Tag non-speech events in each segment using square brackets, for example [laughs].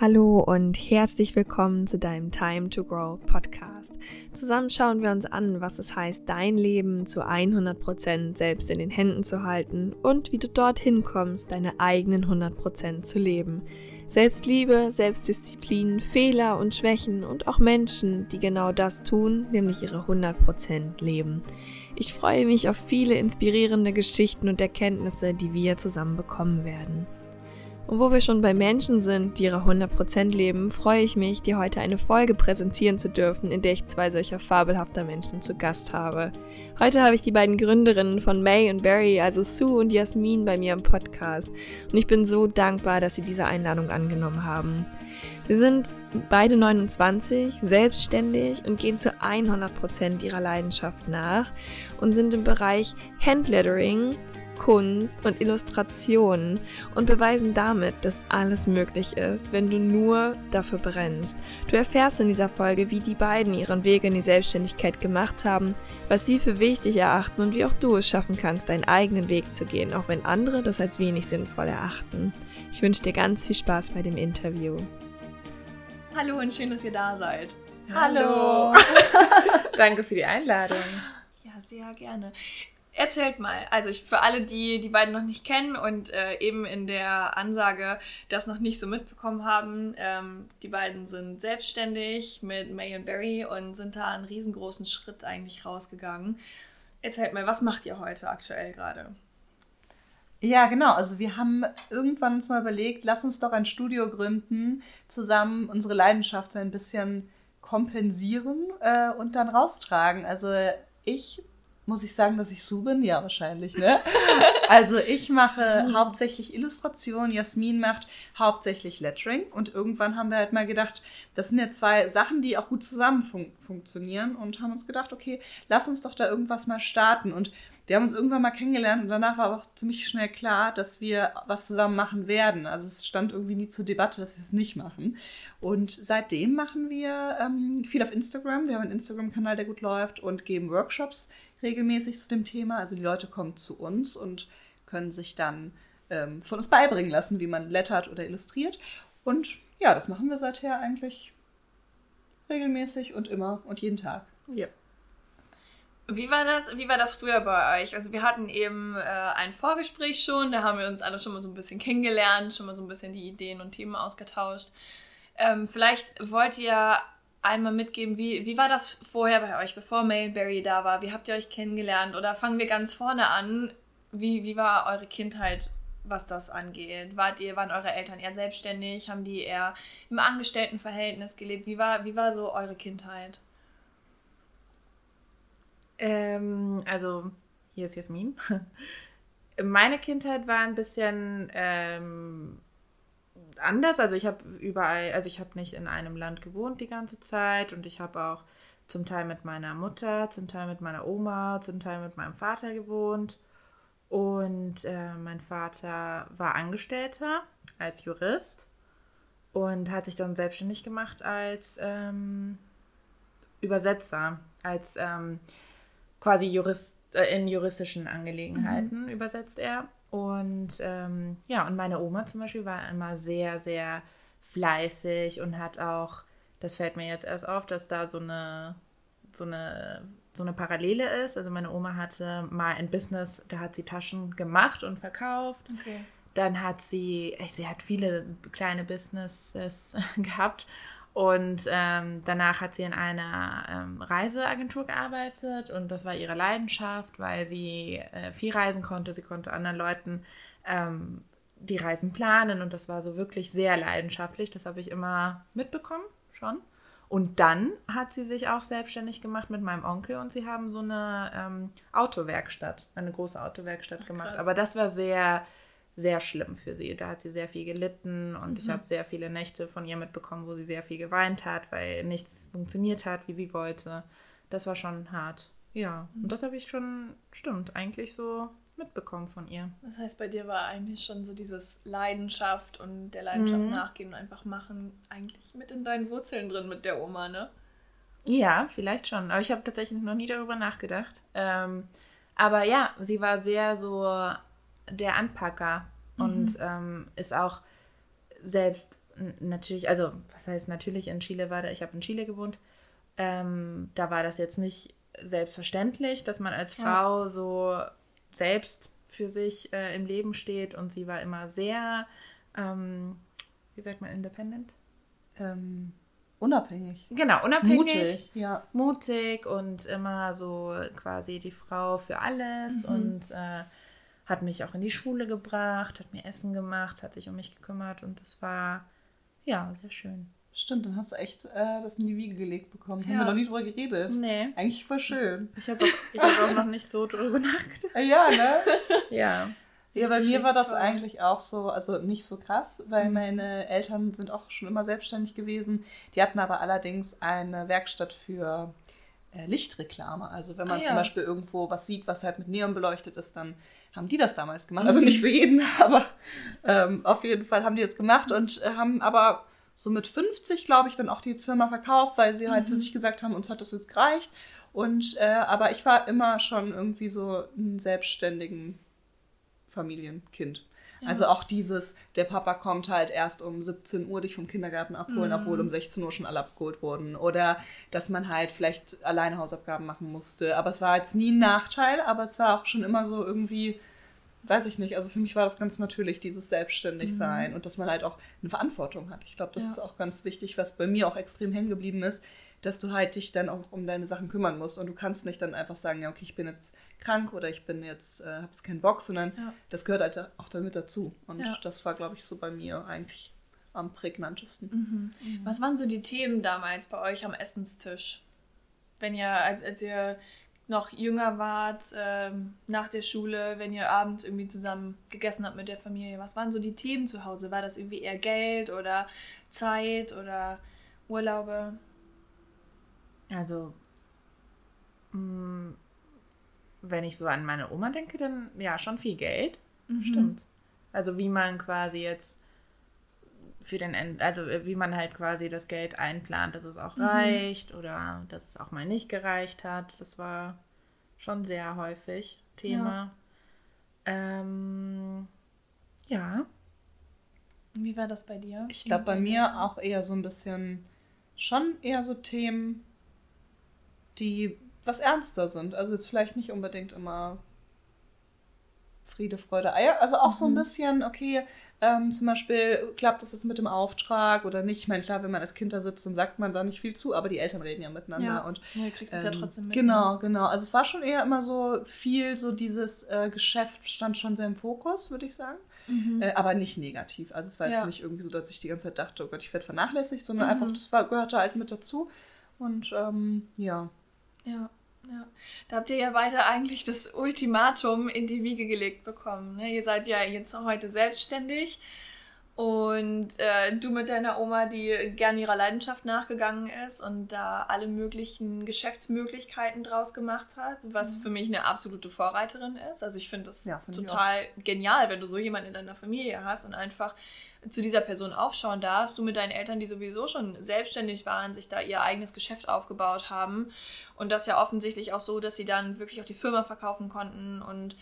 Hallo und herzlich willkommen zu deinem Time to Grow Podcast. Zusammen schauen wir uns an, was es heißt, dein Leben zu 100% selbst in den Händen zu halten und wie du dorthin kommst, deine eigenen 100% zu leben. Selbstliebe, Selbstdisziplin, Fehler und Schwächen und auch Menschen, die genau das tun, nämlich ihre 100% leben. Ich freue mich auf viele inspirierende Geschichten und Erkenntnisse, die wir zusammen bekommen werden. Und wo wir schon bei Menschen sind, die ihre 100% leben, freue ich mich, dir heute eine Folge präsentieren zu dürfen, in der ich zwei solcher fabelhafter Menschen zu Gast habe. Heute habe ich die beiden Gründerinnen von May und Barry, also Sue und Jasmin, bei mir im Podcast. Und ich bin so dankbar, dass sie diese Einladung angenommen haben. Wir sind beide 29, selbstständig und gehen zu 100% ihrer Leidenschaft nach und sind im Bereich Handlettering Kunst und Illustrationen und beweisen damit, dass alles möglich ist, wenn du nur dafür brennst. Du erfährst in dieser Folge, wie die beiden ihren Weg in die Selbstständigkeit gemacht haben, was sie für wichtig erachten und wie auch du es schaffen kannst, deinen eigenen Weg zu gehen, auch wenn andere das als wenig sinnvoll erachten. Ich wünsche dir ganz viel Spaß bei dem Interview. Hallo und schön, dass ihr da seid. Hallo. [laughs] Danke für die Einladung. Ja, sehr gerne. Erzählt mal, also ich, für alle, die die beiden noch nicht kennen und äh, eben in der Ansage das noch nicht so mitbekommen haben, ähm, die beiden sind selbstständig mit May und Barry und sind da einen riesengroßen Schritt eigentlich rausgegangen. Erzählt mal, was macht ihr heute aktuell gerade? Ja, genau. Also wir haben irgendwann uns mal überlegt, lass uns doch ein Studio gründen, zusammen unsere Leidenschaft so ein bisschen kompensieren äh, und dann raustragen. Also ich muss ich sagen, dass ich Sue bin? Ja, wahrscheinlich, ne? [laughs] Also ich mache mhm. hauptsächlich Illustration, Jasmin macht hauptsächlich Lettering und irgendwann haben wir halt mal gedacht, das sind ja zwei Sachen, die auch gut zusammen fun funktionieren und haben uns gedacht, okay, lass uns doch da irgendwas mal starten und wir haben uns irgendwann mal kennengelernt und danach war aber auch ziemlich schnell klar, dass wir was zusammen machen werden. Also es stand irgendwie nie zur Debatte, dass wir es nicht machen. Und seitdem machen wir ähm, viel auf Instagram. Wir haben einen Instagram-Kanal, der gut läuft und geben Workshops regelmäßig zu dem Thema. Also die Leute kommen zu uns und können sich dann ähm, von uns beibringen lassen, wie man lettert oder illustriert. Und ja, das machen wir seither eigentlich regelmäßig und immer und jeden Tag. Ja. Wie war das, wie war das früher bei euch? Also wir hatten eben äh, ein Vorgespräch schon, da haben wir uns alle schon mal so ein bisschen kennengelernt, schon mal so ein bisschen die Ideen und Themen ausgetauscht. Ähm, vielleicht wollt ihr einmal mitgeben, wie, wie war das vorher bei euch, bevor Mailberry da war? Wie habt ihr euch kennengelernt? Oder fangen wir ganz vorne an. Wie, wie war eure Kindheit, was das angeht? Wart ihr, waren eure Eltern eher selbstständig? Haben die eher im Angestelltenverhältnis gelebt? Wie war, wie war so eure Kindheit? Ähm, also, hier ist Jasmin. [laughs] Meine Kindheit war ein bisschen ähm, anders. Also ich habe überall, also ich habe nicht in einem Land gewohnt die ganze Zeit und ich habe auch zum Teil mit meiner Mutter, zum Teil mit meiner Oma, zum Teil mit meinem Vater gewohnt. Und äh, mein Vater war Angestellter als Jurist und hat sich dann selbstständig gemacht als ähm, Übersetzer, als ähm, quasi Jurist äh, in juristischen Angelegenheiten mhm. übersetzt er. Und ähm, ja, und meine Oma zum Beispiel war immer sehr, sehr fleißig und hat auch, das fällt mir jetzt erst auf, dass da so eine, so eine, so eine Parallele ist. Also meine Oma hatte mal ein Business, da hat sie Taschen gemacht und verkauft. Okay. Dann hat sie, sie hat viele kleine Businesses [laughs] gehabt und ähm, danach hat sie in einer ähm, Reiseagentur gearbeitet und das war ihre Leidenschaft, weil sie äh, viel reisen konnte. Sie konnte anderen Leuten ähm, die Reisen planen und das war so wirklich sehr leidenschaftlich. Das habe ich immer mitbekommen schon. Und dann hat sie sich auch selbstständig gemacht mit meinem Onkel und sie haben so eine ähm, Autowerkstatt, eine große Autowerkstatt Ach, gemacht. Aber das war sehr sehr schlimm für sie. Da hat sie sehr viel gelitten und mhm. ich habe sehr viele Nächte von ihr mitbekommen, wo sie sehr viel geweint hat, weil nichts funktioniert hat, wie sie wollte. Das war schon hart. Ja, mhm. und das habe ich schon, stimmt, eigentlich so mitbekommen von ihr. Das heißt, bei dir war eigentlich schon so dieses Leidenschaft und der Leidenschaft mhm. nachgehen und einfach machen, eigentlich mit in deinen Wurzeln drin mit der Oma, ne? Ja, vielleicht schon. Aber ich habe tatsächlich noch nie darüber nachgedacht. Ähm, aber ja, sie war sehr so der Anpacker mhm. und ähm, ist auch selbst natürlich, also was heißt natürlich in Chile war da, ich habe in Chile gewohnt, ähm, da war das jetzt nicht selbstverständlich, dass man als Frau ja. so selbst für sich äh, im Leben steht und sie war immer sehr, ähm, wie sagt man, independent? Ähm, unabhängig. Genau, unabhängig. Mutig, ja. Mutig und immer so quasi die Frau für alles mhm. und äh, hat mich auch in die Schule gebracht, hat mir Essen gemacht, hat sich um mich gekümmert und das war ja sehr schön. Stimmt, dann hast du echt äh, das in die Wiege gelegt bekommen. Ja. Haben wir noch nie drüber geredet. Nee. Eigentlich voll schön. Ich habe auch, hab auch noch nicht so drüber nachgedacht. [laughs] Ja, ne? ja. Ja, bei mir war das toll. eigentlich auch so, also nicht so krass, weil mhm. meine Eltern sind auch schon immer selbstständig gewesen. Die hatten aber allerdings eine Werkstatt für äh, Lichtreklame. Also wenn man ah, ja. zum Beispiel irgendwo was sieht, was halt mit Neon beleuchtet ist, dann haben die das damals gemacht. Also nicht für jeden, [laughs] aber ähm, auf jeden Fall haben die das gemacht und äh, haben aber so mit 50, glaube ich, dann auch die Firma verkauft, weil sie halt mhm. für sich gesagt haben, uns hat das jetzt gereicht. Und äh, aber ich war immer schon irgendwie so ein selbstständigen Familienkind. Ja. Also auch dieses, der Papa kommt halt erst um 17 Uhr dich vom Kindergarten abholen, mhm. obwohl um 16 Uhr schon alle abgeholt wurden. Oder dass man halt vielleicht alleine Hausaufgaben machen musste. Aber es war jetzt nie ein Nachteil, aber es war auch schon immer so irgendwie, weiß ich nicht, also für mich war das ganz natürlich, dieses Selbstständigsein mhm. und dass man halt auch eine Verantwortung hat. Ich glaube, das ja. ist auch ganz wichtig, was bei mir auch extrem hängen geblieben ist, dass du halt dich dann auch um deine Sachen kümmern musst und du kannst nicht dann einfach sagen, ja, okay, ich bin jetzt krank oder ich bin jetzt, äh, habe jetzt keinen Bock, sondern ja. das gehört halt auch damit dazu. Und ja. das war, glaube ich, so bei mir eigentlich am prägnantesten. Mhm. Mhm. Was waren so die Themen damals bei euch am Essenstisch? Wenn ihr, als, als ihr noch jünger wart, ähm, nach der Schule, wenn ihr abends irgendwie zusammen gegessen habt mit der Familie, was waren so die Themen zu Hause? War das irgendwie eher Geld oder Zeit oder Urlaube? Also, mh, mm, wenn ich so an meine Oma denke, dann ja, schon viel Geld. Mhm. Stimmt. Also wie man quasi jetzt für den, End also wie man halt quasi das Geld einplant, dass es auch mhm. reicht oder dass es auch mal nicht gereicht hat. Das war schon sehr häufig Thema. Ja. Ähm, ja. Wie war das bei dir? Ich glaube, bei mir auch eher so ein bisschen, schon eher so Themen, die was ernster sind. Also jetzt vielleicht nicht unbedingt immer Friede, Freude, Eier. Also auch mhm. so ein mhm. bisschen, okay, ähm, zum Beispiel klappt das jetzt mit dem Auftrag oder nicht. Ich meine, klar, wenn man als Kind da sitzt, dann sagt man da nicht viel zu, aber die Eltern reden ja miteinander. Ja, und, ja du kriegst ähm, es ja ähm, trotzdem mit. Genau, ne? genau. Also es war schon eher immer so viel, so dieses äh, Geschäft stand schon sehr im Fokus, würde ich sagen. Mhm. Äh, aber nicht negativ. Also es war jetzt ja. nicht irgendwie so, dass ich die ganze Zeit dachte, oh Gott, ich werde vernachlässigt, sondern mhm. einfach, das war, gehörte halt mit dazu. Und ähm, ja. Ja. Ja, da habt ihr ja beide eigentlich das Ultimatum in die Wiege gelegt bekommen. Ne? Ihr seid ja jetzt heute selbstständig und äh, du mit deiner Oma, die gern ihrer Leidenschaft nachgegangen ist und da alle möglichen Geschäftsmöglichkeiten draus gemacht hat, was mhm. für mich eine absolute Vorreiterin ist. Also ich finde das ja, find total genial, wenn du so jemanden in deiner Familie hast und einfach zu dieser Person aufschauen darfst, du mit deinen Eltern, die sowieso schon selbstständig waren, sich da ihr eigenes Geschäft aufgebaut haben und das ja offensichtlich auch so, dass sie dann wirklich auch die Firma verkaufen konnten und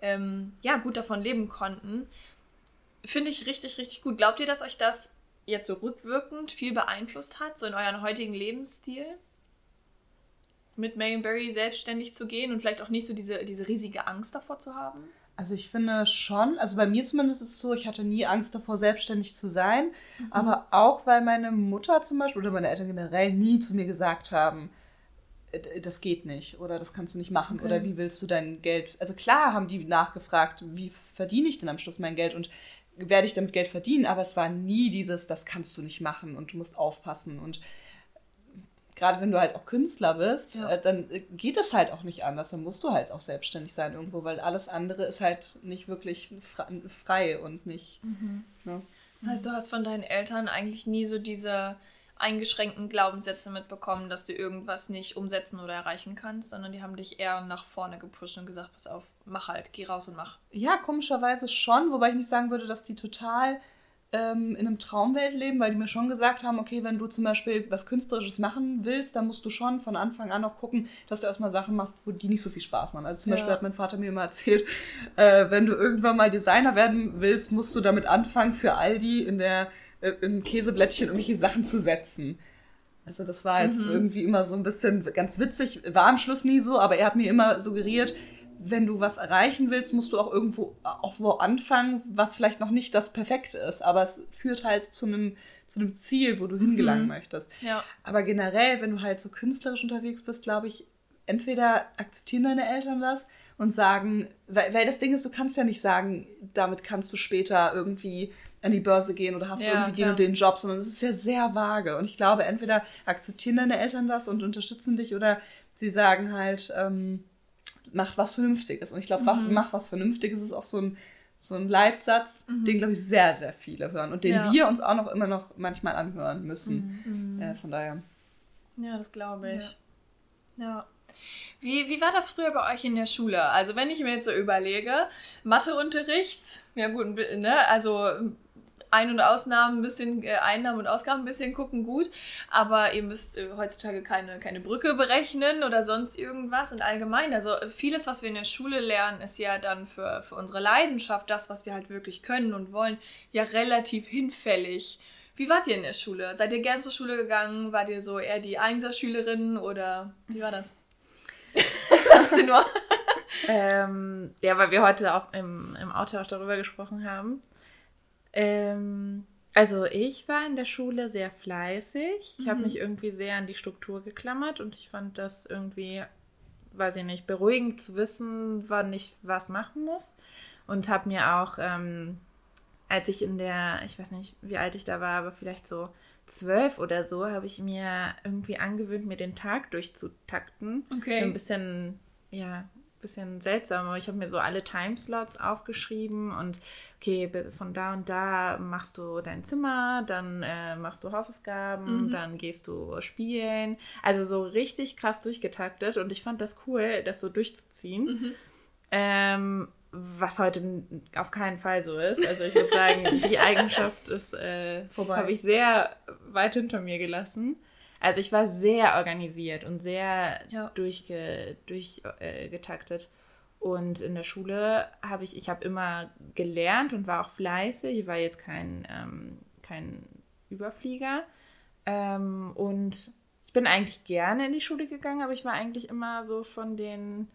ähm, ja, gut davon leben konnten. Finde ich richtig, richtig gut. Glaubt ihr, dass euch das jetzt so rückwirkend viel beeinflusst hat, so in euren heutigen Lebensstil? Mit Marion Barry selbstständig zu gehen und vielleicht auch nicht so diese, diese riesige Angst davor zu haben? Also ich finde schon, also bei mir zumindest ist es so, ich hatte nie Angst davor, selbstständig zu sein. Mhm. Aber auch, weil meine Mutter zum Beispiel oder meine Eltern generell nie zu mir gesagt haben, äh, das geht nicht oder das kannst du nicht machen okay. oder wie willst du dein Geld. Also klar haben die nachgefragt, wie verdiene ich denn am Schluss mein Geld und werde ich damit Geld verdienen, aber es war nie dieses, das kannst du nicht machen und du musst aufpassen und gerade wenn du halt auch Künstler bist, ja. äh, dann geht es halt auch nicht anders. Dann musst du halt auch selbstständig sein irgendwo, weil alles andere ist halt nicht wirklich frei und nicht. Mhm. Ne? Das heißt, du hast von deinen Eltern eigentlich nie so diese eingeschränkten Glaubenssätze mitbekommen, dass du irgendwas nicht umsetzen oder erreichen kannst, sondern die haben dich eher nach vorne gepusht und gesagt, pass auf, mach halt, geh raus und mach. Ja, komischerweise schon, wobei ich nicht sagen würde, dass die total ähm, in einem Traumwelt leben, weil die mir schon gesagt haben, okay, wenn du zum Beispiel was Künstlerisches machen willst, dann musst du schon von Anfang an auch gucken, dass du erstmal Sachen machst, wo die nicht so viel Spaß machen. Also zum ja. Beispiel hat mein Vater mir immer erzählt, äh, wenn du irgendwann mal Designer werden willst, musst du damit anfangen, für Aldi in der äh, ein Käseblättchen irgendwelche Sachen zu setzen. Also das war jetzt mhm. irgendwie immer so ein bisschen ganz witzig. War am Schluss nie so, aber er hat mir immer suggeriert, wenn du was erreichen willst, musst du auch irgendwo auch wo anfangen, was vielleicht noch nicht das Perfekte ist, aber es führt halt zu einem zu einem Ziel, wo du hingelangen mhm. möchtest. Ja. Aber generell, wenn du halt so künstlerisch unterwegs bist, glaube ich, entweder akzeptieren deine Eltern das und sagen, weil, weil das Ding ist, du kannst ja nicht sagen, damit kannst du später irgendwie an die Börse gehen oder hast ja, irgendwie den und den Job, sondern es ist ja sehr vage. Und ich glaube, entweder akzeptieren deine Eltern das und unterstützen dich oder sie sagen halt, ähm, mach was Vernünftiges. Und ich glaube, mhm. mach was Vernünftiges ist auch so ein, so ein Leitsatz, mhm. den, glaube ich, sehr, sehr viele hören und den ja. wir uns auch noch immer noch manchmal anhören müssen. Mhm. Äh, von daher. Ja, das glaube ich. Ja. ja. Wie, wie war das früher bei euch in der Schule? Also, wenn ich mir jetzt so überlege, Matheunterricht, ja gut, ne, also ein- und Ausnahmen, ein bisschen äh, Einnahmen und Ausgaben ein bisschen gucken, gut. Aber ihr müsst äh, heutzutage keine, keine Brücke berechnen oder sonst irgendwas. Und allgemein, also vieles, was wir in der Schule lernen, ist ja dann für, für unsere Leidenschaft, das, was wir halt wirklich können und wollen, ja relativ hinfällig. Wie wart ihr in der Schule? Seid ihr gern zur Schule gegangen? Wart ihr so eher die Einserschülerin oder wie war das? [laughs] 18 Uhr. ähm, ja, weil wir heute auch im, im Auto auch darüber gesprochen haben. Ähm, also ich war in der Schule sehr fleißig. Ich mhm. habe mich irgendwie sehr an die Struktur geklammert und ich fand das irgendwie, weiß ich nicht, beruhigend zu wissen, wann ich was machen muss. Und habe mir auch, ähm, als ich in der, ich weiß nicht, wie alt ich da war, aber vielleicht so zwölf oder so, habe ich mir irgendwie angewöhnt, mir den Tag durchzutakten. Okay. Ein bisschen, ja, bisschen seltsam, aber ich habe mir so alle Timeslots aufgeschrieben und okay, von da und da machst du dein Zimmer, dann äh, machst du Hausaufgaben, mhm. dann gehst du spielen. Also so richtig krass durchgetaktet und ich fand das cool, das so durchzuziehen. Mhm. Ähm, was heute auf keinen Fall so ist. Also ich würde sagen, die Eigenschaft ist äh, habe ich sehr weit hinter mir gelassen. Also ich war sehr organisiert und sehr ja. durchgetaktet. Durch, äh, und in der Schule habe ich, ich habe immer gelernt und war auch fleißig. Ich war jetzt kein, ähm, kein Überflieger. Ähm, und ich bin eigentlich gerne in die Schule gegangen, aber ich war eigentlich immer so von den,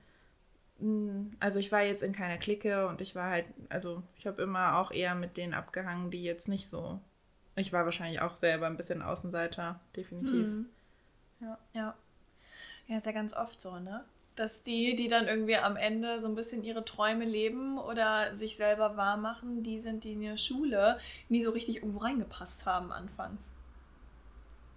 hm, also ich war jetzt in keiner Clique und ich war halt, also ich habe immer auch eher mit denen abgehangen, die jetzt nicht so ich war wahrscheinlich auch selber ein bisschen Außenseiter, definitiv. Mhm. Ja. ja. Ja, ist ja ganz oft so, ne? Dass die, die dann irgendwie am Ende so ein bisschen ihre Träume leben oder sich selber wahr machen, die sind, die in der Schule nie so richtig irgendwo reingepasst haben anfangs.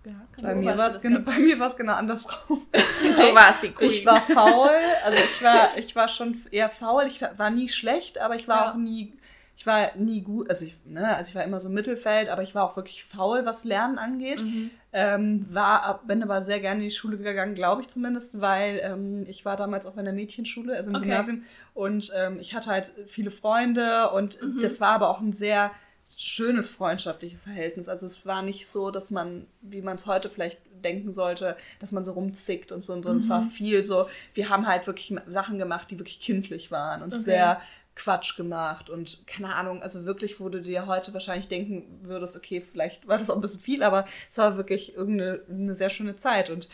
Ja, bei, mir war es genau, bei mir war es genau andersrum. [laughs] du warst die Queen. Ich war faul, also ich war, [laughs] ich war schon eher faul. Ich war nie schlecht, aber ich war ja. auch nie ich war nie gut, also ich, ne, also ich war immer so im Mittelfeld, aber ich war auch wirklich faul, was Lernen angeht. Mhm. Ähm, war, bin aber sehr gerne in die Schule gegangen, glaube ich zumindest, weil ähm, ich war damals auf einer Mädchenschule, also im okay. Gymnasium, und ähm, ich hatte halt viele Freunde und mhm. das war aber auch ein sehr schönes freundschaftliches Verhältnis. Also es war nicht so, dass man, wie man es heute vielleicht denken sollte, dass man so rumzickt und so und so. Mhm. Und es war viel so, wir haben halt wirklich Sachen gemacht, die wirklich kindlich waren und okay. sehr Quatsch gemacht und keine Ahnung, also wirklich, wo du dir heute wahrscheinlich denken würdest, okay, vielleicht war das auch ein bisschen viel, aber es war wirklich irgendeine eine sehr schöne Zeit und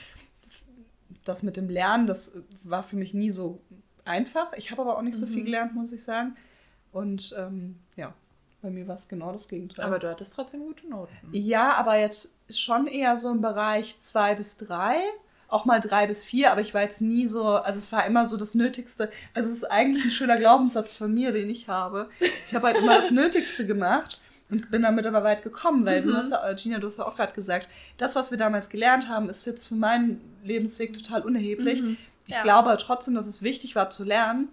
das mit dem Lernen, das war für mich nie so einfach. Ich habe aber auch nicht so viel mhm. gelernt, muss ich sagen. Und ähm, ja, bei mir war es genau das Gegenteil. Aber du hattest trotzdem gute Noten. Ja, aber jetzt schon eher so im Bereich zwei bis drei auch mal drei bis vier, aber ich war jetzt nie so, also es war immer so das Nötigste. Also es ist eigentlich ein schöner Glaubenssatz von mir, den ich habe. Ich habe halt immer das Nötigste gemacht und bin damit aber weit gekommen, weil mhm. du hast ja, Gina, du hast ja auch gerade gesagt, das, was wir damals gelernt haben, ist jetzt für meinen Lebensweg total unerheblich. Mhm. Ich ja. glaube trotzdem, dass es wichtig war zu lernen,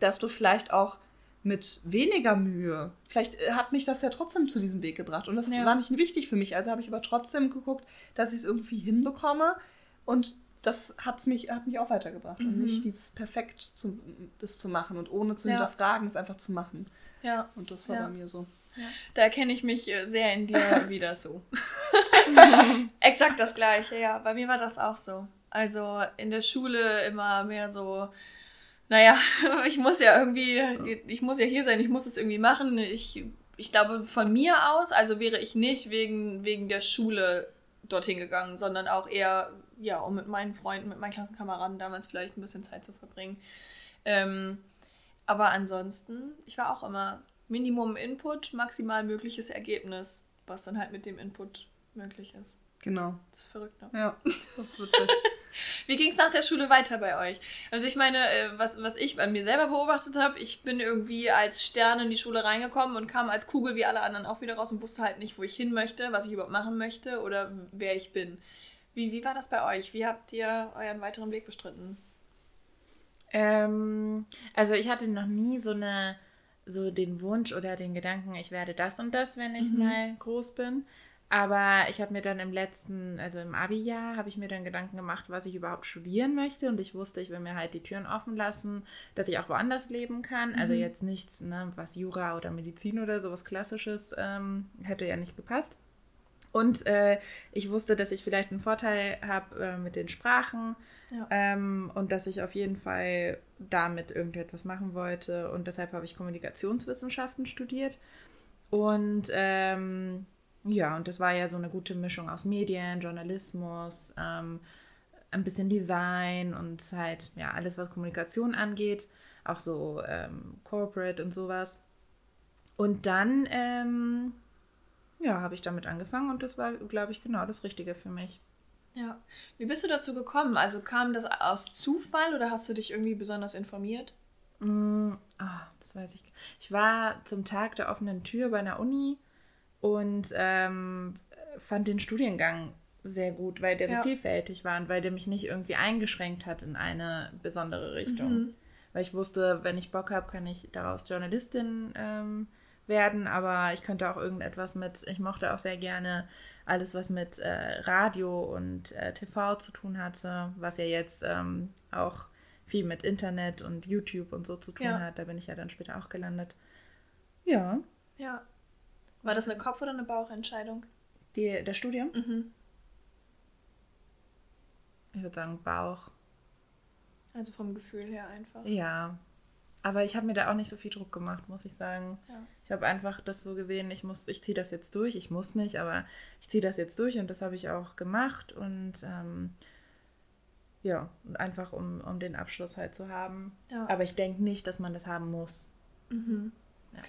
dass du vielleicht auch mit weniger Mühe. Vielleicht äh, hat mich das ja trotzdem zu diesem Weg gebracht. Und das ja. war nicht wichtig für mich. Also habe ich aber trotzdem geguckt, dass ich es irgendwie hinbekomme, und das hat's mich, hat mich auch weitergebracht. Mhm. Und nicht dieses perfekt zu, das zu machen und ohne zu ja. hinterfragen, es einfach zu machen. Ja. Und das war ja. bei mir so. Ja. Da erkenne ich mich äh, sehr in dir [laughs] wieder so. [laughs] Exakt das gleiche, ja. Bei mir war das auch so. Also in der Schule immer mehr so, naja, [laughs] ich muss ja irgendwie, ich muss ja hier sein, ich muss es irgendwie machen. Ich ich glaube, von mir aus, also wäre ich nicht wegen, wegen der Schule dorthin gegangen, sondern auch eher, ja, um mit meinen Freunden, mit meinen Klassenkameraden damals vielleicht ein bisschen Zeit zu verbringen. Ähm, aber ansonsten, ich war auch immer Minimum Input, maximal mögliches Ergebnis, was dann halt mit dem Input möglich ist. Genau. Das ist verrückt, ne? Ja, [laughs] das ist witzig. [laughs] Wie ging es nach der Schule weiter bei euch? Also ich meine, äh, was, was ich bei mir selber beobachtet habe, ich bin irgendwie als Stern in die Schule reingekommen und kam als Kugel wie alle anderen auch wieder raus und wusste halt nicht, wo ich hin möchte, was ich überhaupt machen möchte oder wer ich bin. Wie, wie war das bei euch? Wie habt ihr euren weiteren Weg bestritten? Ähm, also ich hatte noch nie so eine so den Wunsch oder den Gedanken, ich werde das und das, wenn ich Mhm. mal groß bin. Aber ich habe mir dann im letzten, also im Abi-Jahr, habe ich mir dann Gedanken gemacht, was ich überhaupt studieren möchte. Und ich wusste, ich will mir halt die Türen offen lassen, dass ich auch woanders leben kann. Also Mhm. jetzt nichts, ne, was Jura oder Medizin oder sowas Klassisches ähm, hätte ja nicht gepasst. Und äh, ich wusste, dass ich vielleicht einen Vorteil habe äh, mit den Sprachen Ja. ähm, und dass ich auf jeden Fall damit irgendetwas machen wollte. Und deshalb habe ich Kommunikationswissenschaften studiert. Und ähm, ja, und das war ja so eine gute Mischung aus Medien, Journalismus, ähm, ein bisschen Design und halt, ja, alles, was Kommunikation angeht, auch so ähm, Corporate und sowas. Und dann, ähm, ja, habe ich damit angefangen und das war, glaube ich, genau das Richtige für mich. Ja. Wie bist du dazu gekommen? Also kam das aus Zufall oder hast du dich irgendwie besonders informiert? Mm, ah, das weiß ich. Ich war zum Tag der offenen Tür bei einer Uni und ähm, fand den Studiengang sehr gut, weil der Ja. so vielfältig war und weil der mich nicht irgendwie eingeschränkt hat in eine besondere Richtung. Mhm. Weil ich wusste, wenn ich Bock habe, kann ich daraus Journalistin ähm, werden, aber ich könnte auch irgendetwas mit, ich mochte auch sehr gerne alles, was mit äh, Radio und äh, TV zu tun hatte, was ja jetzt ähm, auch viel mit Internet und YouTube und so zu tun Ja. hat. Da bin ich ja dann später auch gelandet. Ja, Ja. War das eine Kopf- oder eine Bauchentscheidung? die, das Studium, Mhm. ich würde sagen Bauch. Also vom Gefühl her einfach. Ja, aber ich habe mir da auch nicht so viel Druck gemacht, muss ich sagen. Ja. Ich habe einfach das so gesehen, ich muss, ich ziehe das jetzt durch. Ich muss nicht, aber ich ziehe das jetzt durch und das habe ich auch gemacht und ähm, ja, einfach um, um den Abschluss halt zu haben. Ja. Aber ich denke nicht, dass man das haben muss. Mhm. Ja.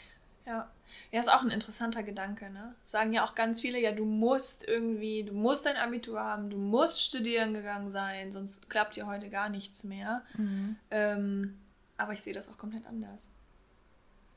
Ja. Ja, ist auch ein interessanter Gedanke, ne? Sagen ja auch ganz viele, ja, du musst irgendwie, du musst dein Abitur haben, du musst studieren gegangen sein, sonst klappt dir heute gar nichts mehr. Ähm, aber ich sehe das auch komplett anders.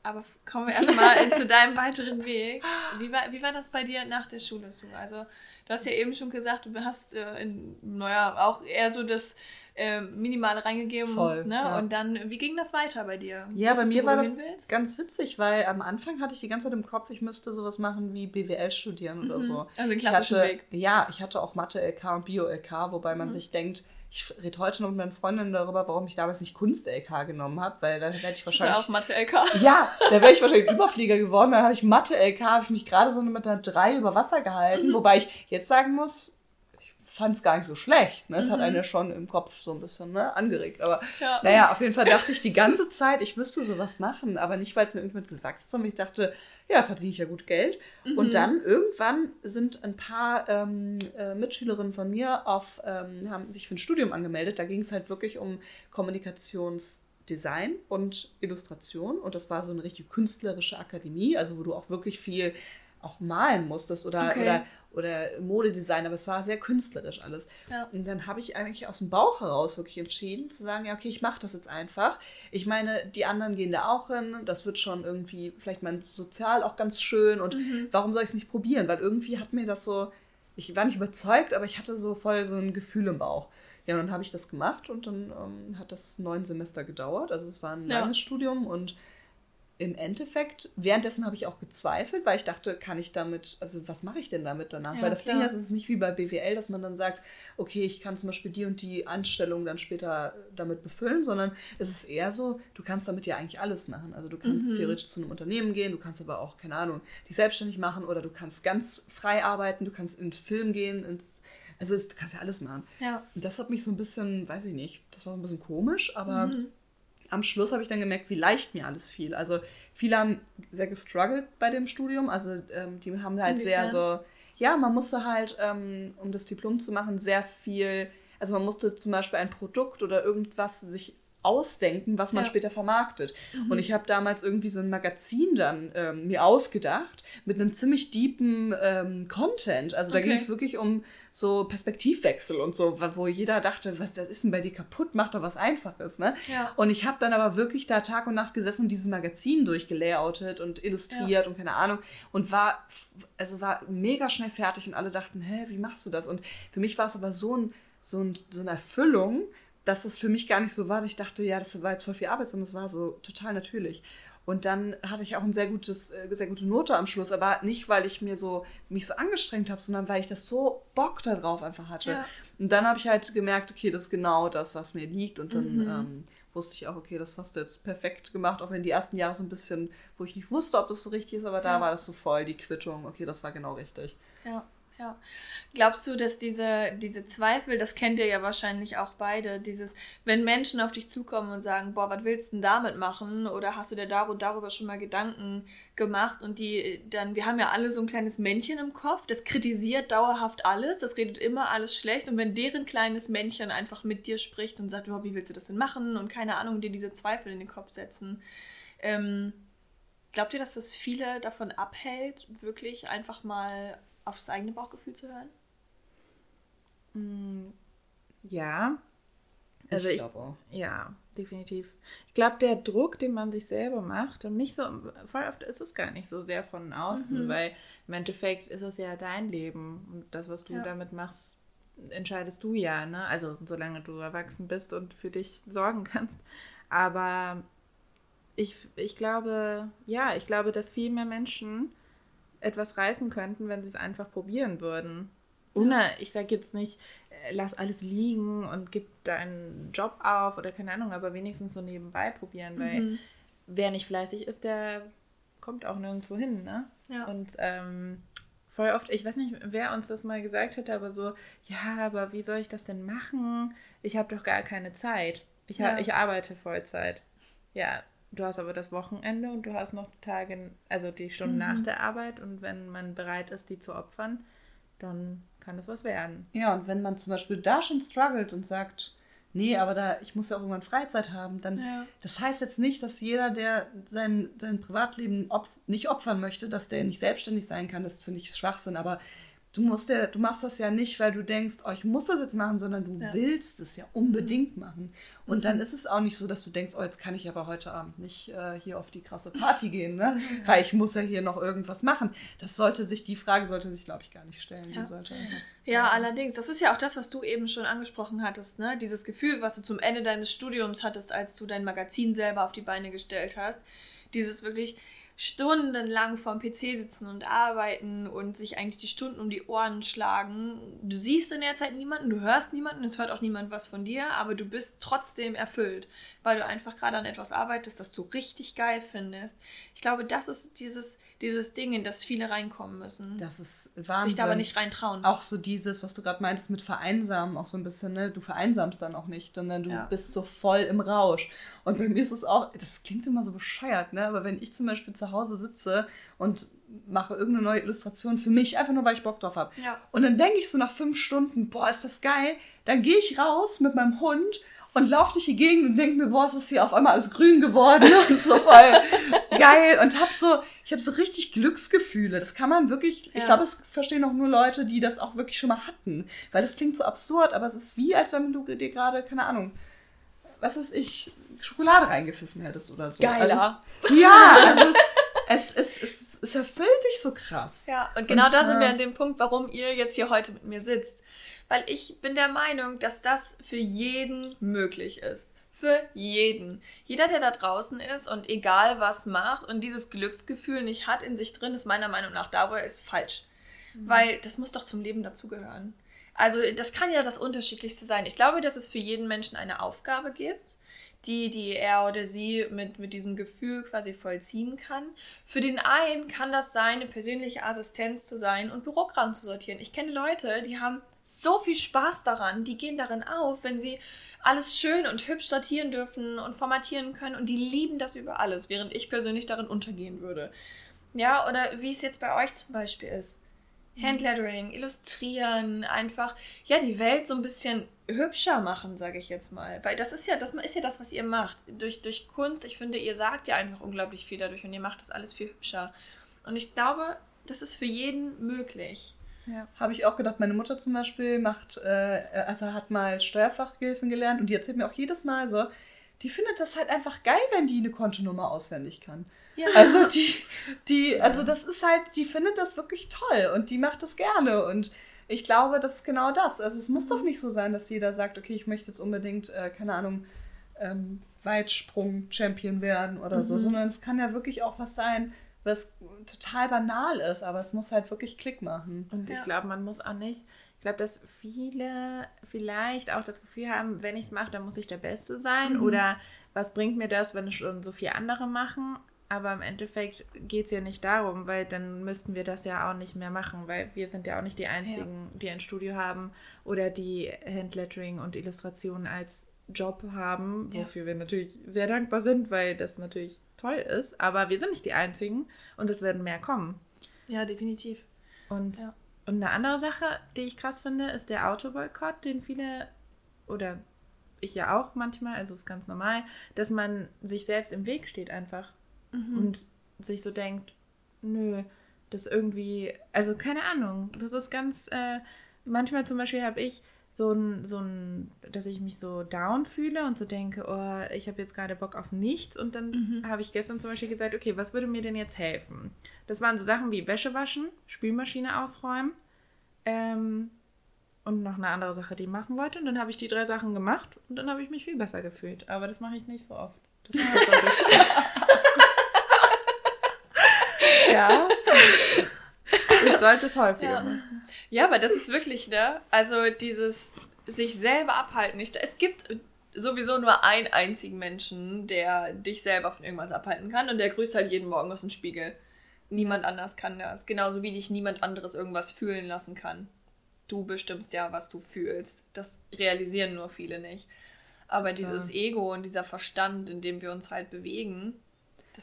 Aber kommen wir erstmal zu deinem weiteren Weg. Wie war, wie war das bei dir nach der Schule so? Also, du hast ja eben schon gesagt, du hast äh, in, naja, auch eher so das äh, Minimale reingegeben. Voll, ne? ja. Und dann, wie ging das weiter bei dir? Ja, bei Wusstest mir du, war das willst? ganz witzig, weil am Anfang hatte ich die ganze Zeit im Kopf, ich müsste sowas machen wie BWL studieren oder Mhm. so. Also den klassischen hatte, Weg. Ja, ich hatte auch Mathe-LK und Bio-LK, wobei man Mhm. sich denkt, ich rede heute noch mit meinen Freundinnen darüber, warum ich damals nicht Kunst-LK genommen habe, weil da werde ich Ich wahrscheinlich. auch Mathe-LK. [laughs] Ja, da wäre ich wahrscheinlich Überflieger geworden. Dann habe ich Mathe-LK, habe ich mich gerade so mit einer 3 über Wasser gehalten. Wobei ich jetzt sagen muss, ich fand es gar nicht so schlecht. Ne? Es hat Mhm. einen ja schon im Kopf so ein bisschen ne, angeregt. Aber Ja. naja, auf jeden Fall dachte ich die ganze Zeit, ich müsste sowas machen. Aber nicht, weil es mir irgendjemand gesagt hat, sondern ich dachte, ja, verdiene ich ja gut Geld. Mhm. Und dann irgendwann sind ein paar ähm, äh, Mitschülerinnen von mir auf, ähm, haben sich für ein Studium angemeldet. Da ging es halt wirklich um Kommunikationsdesign und Illustration. Und das war so eine richtig künstlerische Akademie, also wo du auch wirklich viel auch malen musstest oder, Okay. oder, oder Modedesign, aber es war sehr künstlerisch alles. Ja. Und dann habe ich eigentlich aus dem Bauch heraus wirklich entschieden zu sagen, ja, okay, ich mache das jetzt einfach. Ich meine, die anderen gehen da auch hin, das wird schon irgendwie vielleicht mal sozial auch ganz schön und Mhm. warum soll ich es nicht probieren? Weil irgendwie hat mir das so, ich war nicht überzeugt, aber ich hatte so voll so ein Gefühl im Bauch. Ja, und dann habe ich das gemacht und dann ähm, hat das neun Semester gedauert. Also es war ein Ja. langes Studium und im Endeffekt, währenddessen habe ich auch gezweifelt, weil ich dachte, kann ich damit, also was mache ich denn damit danach? Ja, weil das klar. Ding ist, es ist nicht wie bei BWL, dass man dann sagt, okay, ich kann zum Beispiel die und die Anstellung dann später damit befüllen, sondern es ist eher so, du kannst damit ja eigentlich alles machen. Also du kannst Mhm. theoretisch zu einem Unternehmen gehen, du kannst aber auch, keine Ahnung, dich selbstständig machen oder du kannst ganz frei arbeiten, du kannst ins Film gehen, ins, also es, du kannst ja alles machen. Ja. Und das hat mich so ein bisschen, weiß ich nicht, das war so ein bisschen komisch, aber Mhm. Am Schluss habe ich dann gemerkt, wie leicht mir alles fiel. Also viele haben sehr gestruggelt bei dem Studium. Also ähm, die haben halt Inwiefern? sehr so, ja, man musste halt, ähm, um das Diplom zu machen, sehr viel, also man musste zum Beispiel ein Produkt oder irgendwas sich ausdenken, was man ja. später vermarktet. Mhm. Und ich habe damals irgendwie so ein Magazin dann ähm, mir ausgedacht mit einem ziemlich deepen ähm, Content. Also da okay. ging es wirklich um so Perspektivwechsel und so, wo jeder dachte, was das ist denn bei dir kaputt, mach doch was Einfaches, ne? Ja. Und ich habe dann aber wirklich da Tag und Nacht gesessen und dieses Magazin durchgelayoutet und illustriert ja. und keine Ahnung und war also war mega schnell fertig und alle dachten, hä, wie machst du das? Und für mich war es aber so ein so, ein, so eine Erfüllung, dass es für mich gar nicht so war. Ich dachte, ja, das war jetzt voll viel Arbeit, sondern es war so total natürlich. Und dann hatte ich auch ein sehr gutes, äh, sehr gute Note am Schluss, aber nicht, weil ich mir so mich so angestrengt habe, sondern weil ich das so Bock darauf einfach hatte. Ja. Und dann habe ich halt gemerkt, okay, das ist genau das, was mir liegt. Und dann mhm. ähm, wusste ich auch, okay, das hast du jetzt perfekt gemacht, auch wenn die ersten Jahre so ein bisschen, wo ich nicht wusste, ob das so richtig ist, aber da war das so voll die Quittung, okay, das war genau richtig. Ja. Ja. Glaubst du, dass diese, diese Zweifel, das kennt ihr ja wahrscheinlich auch beide, dieses, wenn Menschen auf dich zukommen und sagen, boah, was willst du denn damit machen? Oder hast du dir darüber schon mal Gedanken gemacht? Und die dann, wir haben ja alle so ein kleines Männchen im Kopf, das kritisiert dauerhaft alles, das redet immer alles schlecht. Und wenn deren kleines Männchen einfach mit dir spricht und sagt, oh, wie willst du das denn machen? Und keine Ahnung, dir diese Zweifel in den Kopf setzen. Ähm, glaubt ihr, dass das viele davon abhält, wirklich einfach mal auf das eigene Bauchgefühl zu hören? Mm, ja. Also ich, ich auch. Ja, definitiv. Ich glaube, der Druck, den man sich selber macht und nicht so, voll oft ist es gar nicht so sehr von außen, mhm. weil im Endeffekt ist es ja dein Leben und das, was du ja. damit machst, entscheidest du ja, ne? Also solange du erwachsen bist und für dich sorgen kannst. Aber ich, ich glaube, ja, ich glaube, dass viel mehr Menschen etwas reißen könnten, wenn sie es einfach probieren würden. Ohne, ich sage jetzt nicht, äh, lass alles liegen und gib deinen Job auf oder keine Ahnung, aber wenigstens so nebenbei probieren, weil mhm. wer nicht fleißig ist, der kommt auch nirgendwo hin, ne? Ja. Und ähm, voll oft, ich weiß nicht, wer uns das mal gesagt hat, aber so, ja, aber wie soll ich das denn machen? Ich habe doch gar keine Zeit. Ich, ja. ich arbeite Vollzeit. Ja, Du hast aber das Wochenende und du hast noch Tage, also die Stunden mhm. nach der Arbeit. Und wenn man bereit ist, die zu opfern, dann kann das was werden. Ja, und wenn man zum Beispiel da schon struggelt und sagt, nee, aber da, ich muss ja auch irgendwann Freizeit haben, dann, ja. das heißt jetzt nicht, dass jeder, der sein, sein Privatleben opf nicht opfern möchte, dass der nicht selbstständig sein kann. Das finde ich Schwachsinn, aber du musst ja, du machst das ja nicht, weil du denkst, oh, ich muss das jetzt machen, sondern du ja. willst es ja unbedingt machen. Und mhm. dann ist es auch nicht so, dass du denkst, oh, jetzt kann ich aber heute Abend nicht äh, hier auf die krasse Party gehen, ne? [laughs] weil ich muss ja hier noch irgendwas machen. Das sollte sich, die Frage sollte sich, glaube ich, gar nicht stellen. Ja, sollte, ja also. allerdings, das ist ja auch das, was du eben schon angesprochen hattest, ne? dieses Gefühl, was du zum Ende deines Studiums hattest, als du dein Magazin selber auf die Beine gestellt hast. Dieses wirklich, stundenlang vorm PC sitzen und arbeiten und sich eigentlich die Stunden um die Ohren schlagen. Du siehst in der Zeit niemanden, du hörst niemanden, es hört auch niemand was von dir, aber du bist trotzdem erfüllt, weil du einfach gerade an etwas arbeitest, das du richtig geil findest. Ich glaube, das ist dieses dieses Ding, in das viele reinkommen müssen. Das ist Wahnsinn. Sich da aber nicht reintrauen. Auch so dieses, was du gerade meintest mit Vereinsamen, auch so ein bisschen, ne? Du vereinsamst dann auch nicht, sondern du ja. bist so voll im Rausch. Und bei mir ist es auch, das klingt immer so bescheuert, ne? Aber wenn ich zum Beispiel zu Hause sitze und mache irgendeine neue Illustration für mich, einfach nur weil ich Bock drauf habe. Ja. Und dann denke ich so nach fünf Stunden, boah, ist das geil. Dann gehe ich raus mit meinem Hund und laufe durch die Gegend und denke mir, boah, ist das hier auf einmal alles grün geworden [laughs] und so voll geil und hab so, ich habe so richtig Glücksgefühle. Das kann man wirklich, ja. ich glaube, das verstehen auch nur Leute, die das auch wirklich schon mal hatten, weil das klingt so absurd, aber es ist wie, als wenn du dir gerade, keine Ahnung, was ist ich, Schokolade reingepfiffen hättest oder so. Geiler. Also es, ja, also es, es, es, es, erfüllt dich so krass. Ja, und genau und, da sind wir an dem Punkt, warum ihr jetzt hier heute mit mir sitzt weil ich bin der Meinung, dass das für jeden möglich ist. Für jeden. Jeder, der da draußen ist und egal was macht und dieses Glücksgefühl nicht hat in sich drin, ist meiner Meinung nach da, wo er ist, falsch. Mhm. Weil das muss doch zum Leben dazugehören. Also das kann ja das Unterschiedlichste sein. Ich glaube, dass es für jeden Menschen eine Aufgabe gibt, die, die er oder sie mit, mit diesem Gefühl quasi vollziehen kann. Für den einen kann das sein, eine persönliche Assistenz zu sein und Bürokram zu sortieren. Ich kenne Leute, die haben so viel Spaß daran, die gehen darin auf, wenn sie alles schön und hübsch sortieren dürfen und formatieren können und die lieben das über alles, während ich persönlich darin untergehen würde. Ja, oder wie es jetzt bei euch zum Beispiel ist. Handlettering, illustrieren, einfach ja die Welt so ein bisschen hübscher machen, sage ich jetzt mal, weil das ist ja das ist ja das, was ihr macht durch durch Kunst. Ich finde, ihr sagt ja einfach unglaublich viel dadurch und ihr macht das alles viel hübscher. Und ich glaube, das ist für jeden möglich. Ja. Habe ich auch gedacht. Meine Mutter zum Beispiel macht, äh, also hat mal Steuerfachgehilfen gelernt und die erzählt mir auch jedes Mal so, die findet das halt einfach geil, wenn die eine Kontonummer auswendig kann. Ja. Also die, die, also das ist halt, die findet das wirklich toll und die macht das gerne und ich glaube, das ist genau das. Also es muss mhm. doch nicht so sein, dass jeder sagt, okay, ich möchte jetzt unbedingt, äh, keine Ahnung, ähm, Weitsprung-Champion werden oder mhm. so, sondern es kann ja wirklich auch was sein, was total banal ist, aber es muss halt wirklich Klick machen. Und ich glaube, man muss auch nicht, ich glaube, dass viele vielleicht auch das Gefühl haben, wenn ich es mache, dann muss ich der Beste sein mhm. oder was bringt mir das, wenn es schon so viele andere machen? Aber im Endeffekt geht es ja nicht darum, weil dann müssten wir das ja auch nicht mehr machen, weil wir sind ja auch nicht die Einzigen, ja. die ein Studio haben oder die Handlettering und Illustrationen als Job haben, wofür ja. wir natürlich sehr dankbar sind, weil das natürlich toll ist. Aber wir sind nicht die Einzigen und es werden mehr kommen. Ja, definitiv. Und, ja. und eine andere Sache, die ich krass finde, ist der Autoboykott, den viele oder ich ja auch manchmal, also ist ganz normal, dass man sich selbst im Weg steht einfach mhm. und sich so denkt, nö, das irgendwie, also keine Ahnung, das ist ganz, äh, manchmal zum Beispiel habe ich so ein, so ein, dass ich mich so down fühle und so denke, oh, ich habe jetzt gerade Bock auf nichts. Und dann mhm. habe ich gestern zum Beispiel gesagt, okay, was würde mir denn jetzt helfen? Das waren so Sachen wie Wäsche waschen, Spülmaschine ausräumen ähm, und noch eine andere Sache, die ich machen wollte. Und dann habe ich die drei Sachen gemacht und dann habe ich mich viel besser gefühlt. Aber das mache ich nicht so oft. Das [laughs] ja. Ich sollte es häufiger ja. machen. Ja, aber das ist wirklich, ne? Also dieses sich selber abhalten. Ich, es gibt sowieso nur einen einzigen Menschen, der dich selber von irgendwas abhalten kann und der grüßt halt jeden Morgen aus dem Spiegel. Niemand anders kann das. Genauso wie dich niemand anderes irgendwas fühlen lassen kann. Du bestimmst ja, was du fühlst. Das realisieren nur viele nicht. Aber dieses Ego und dieser Verstand, in dem wir uns halt bewegen,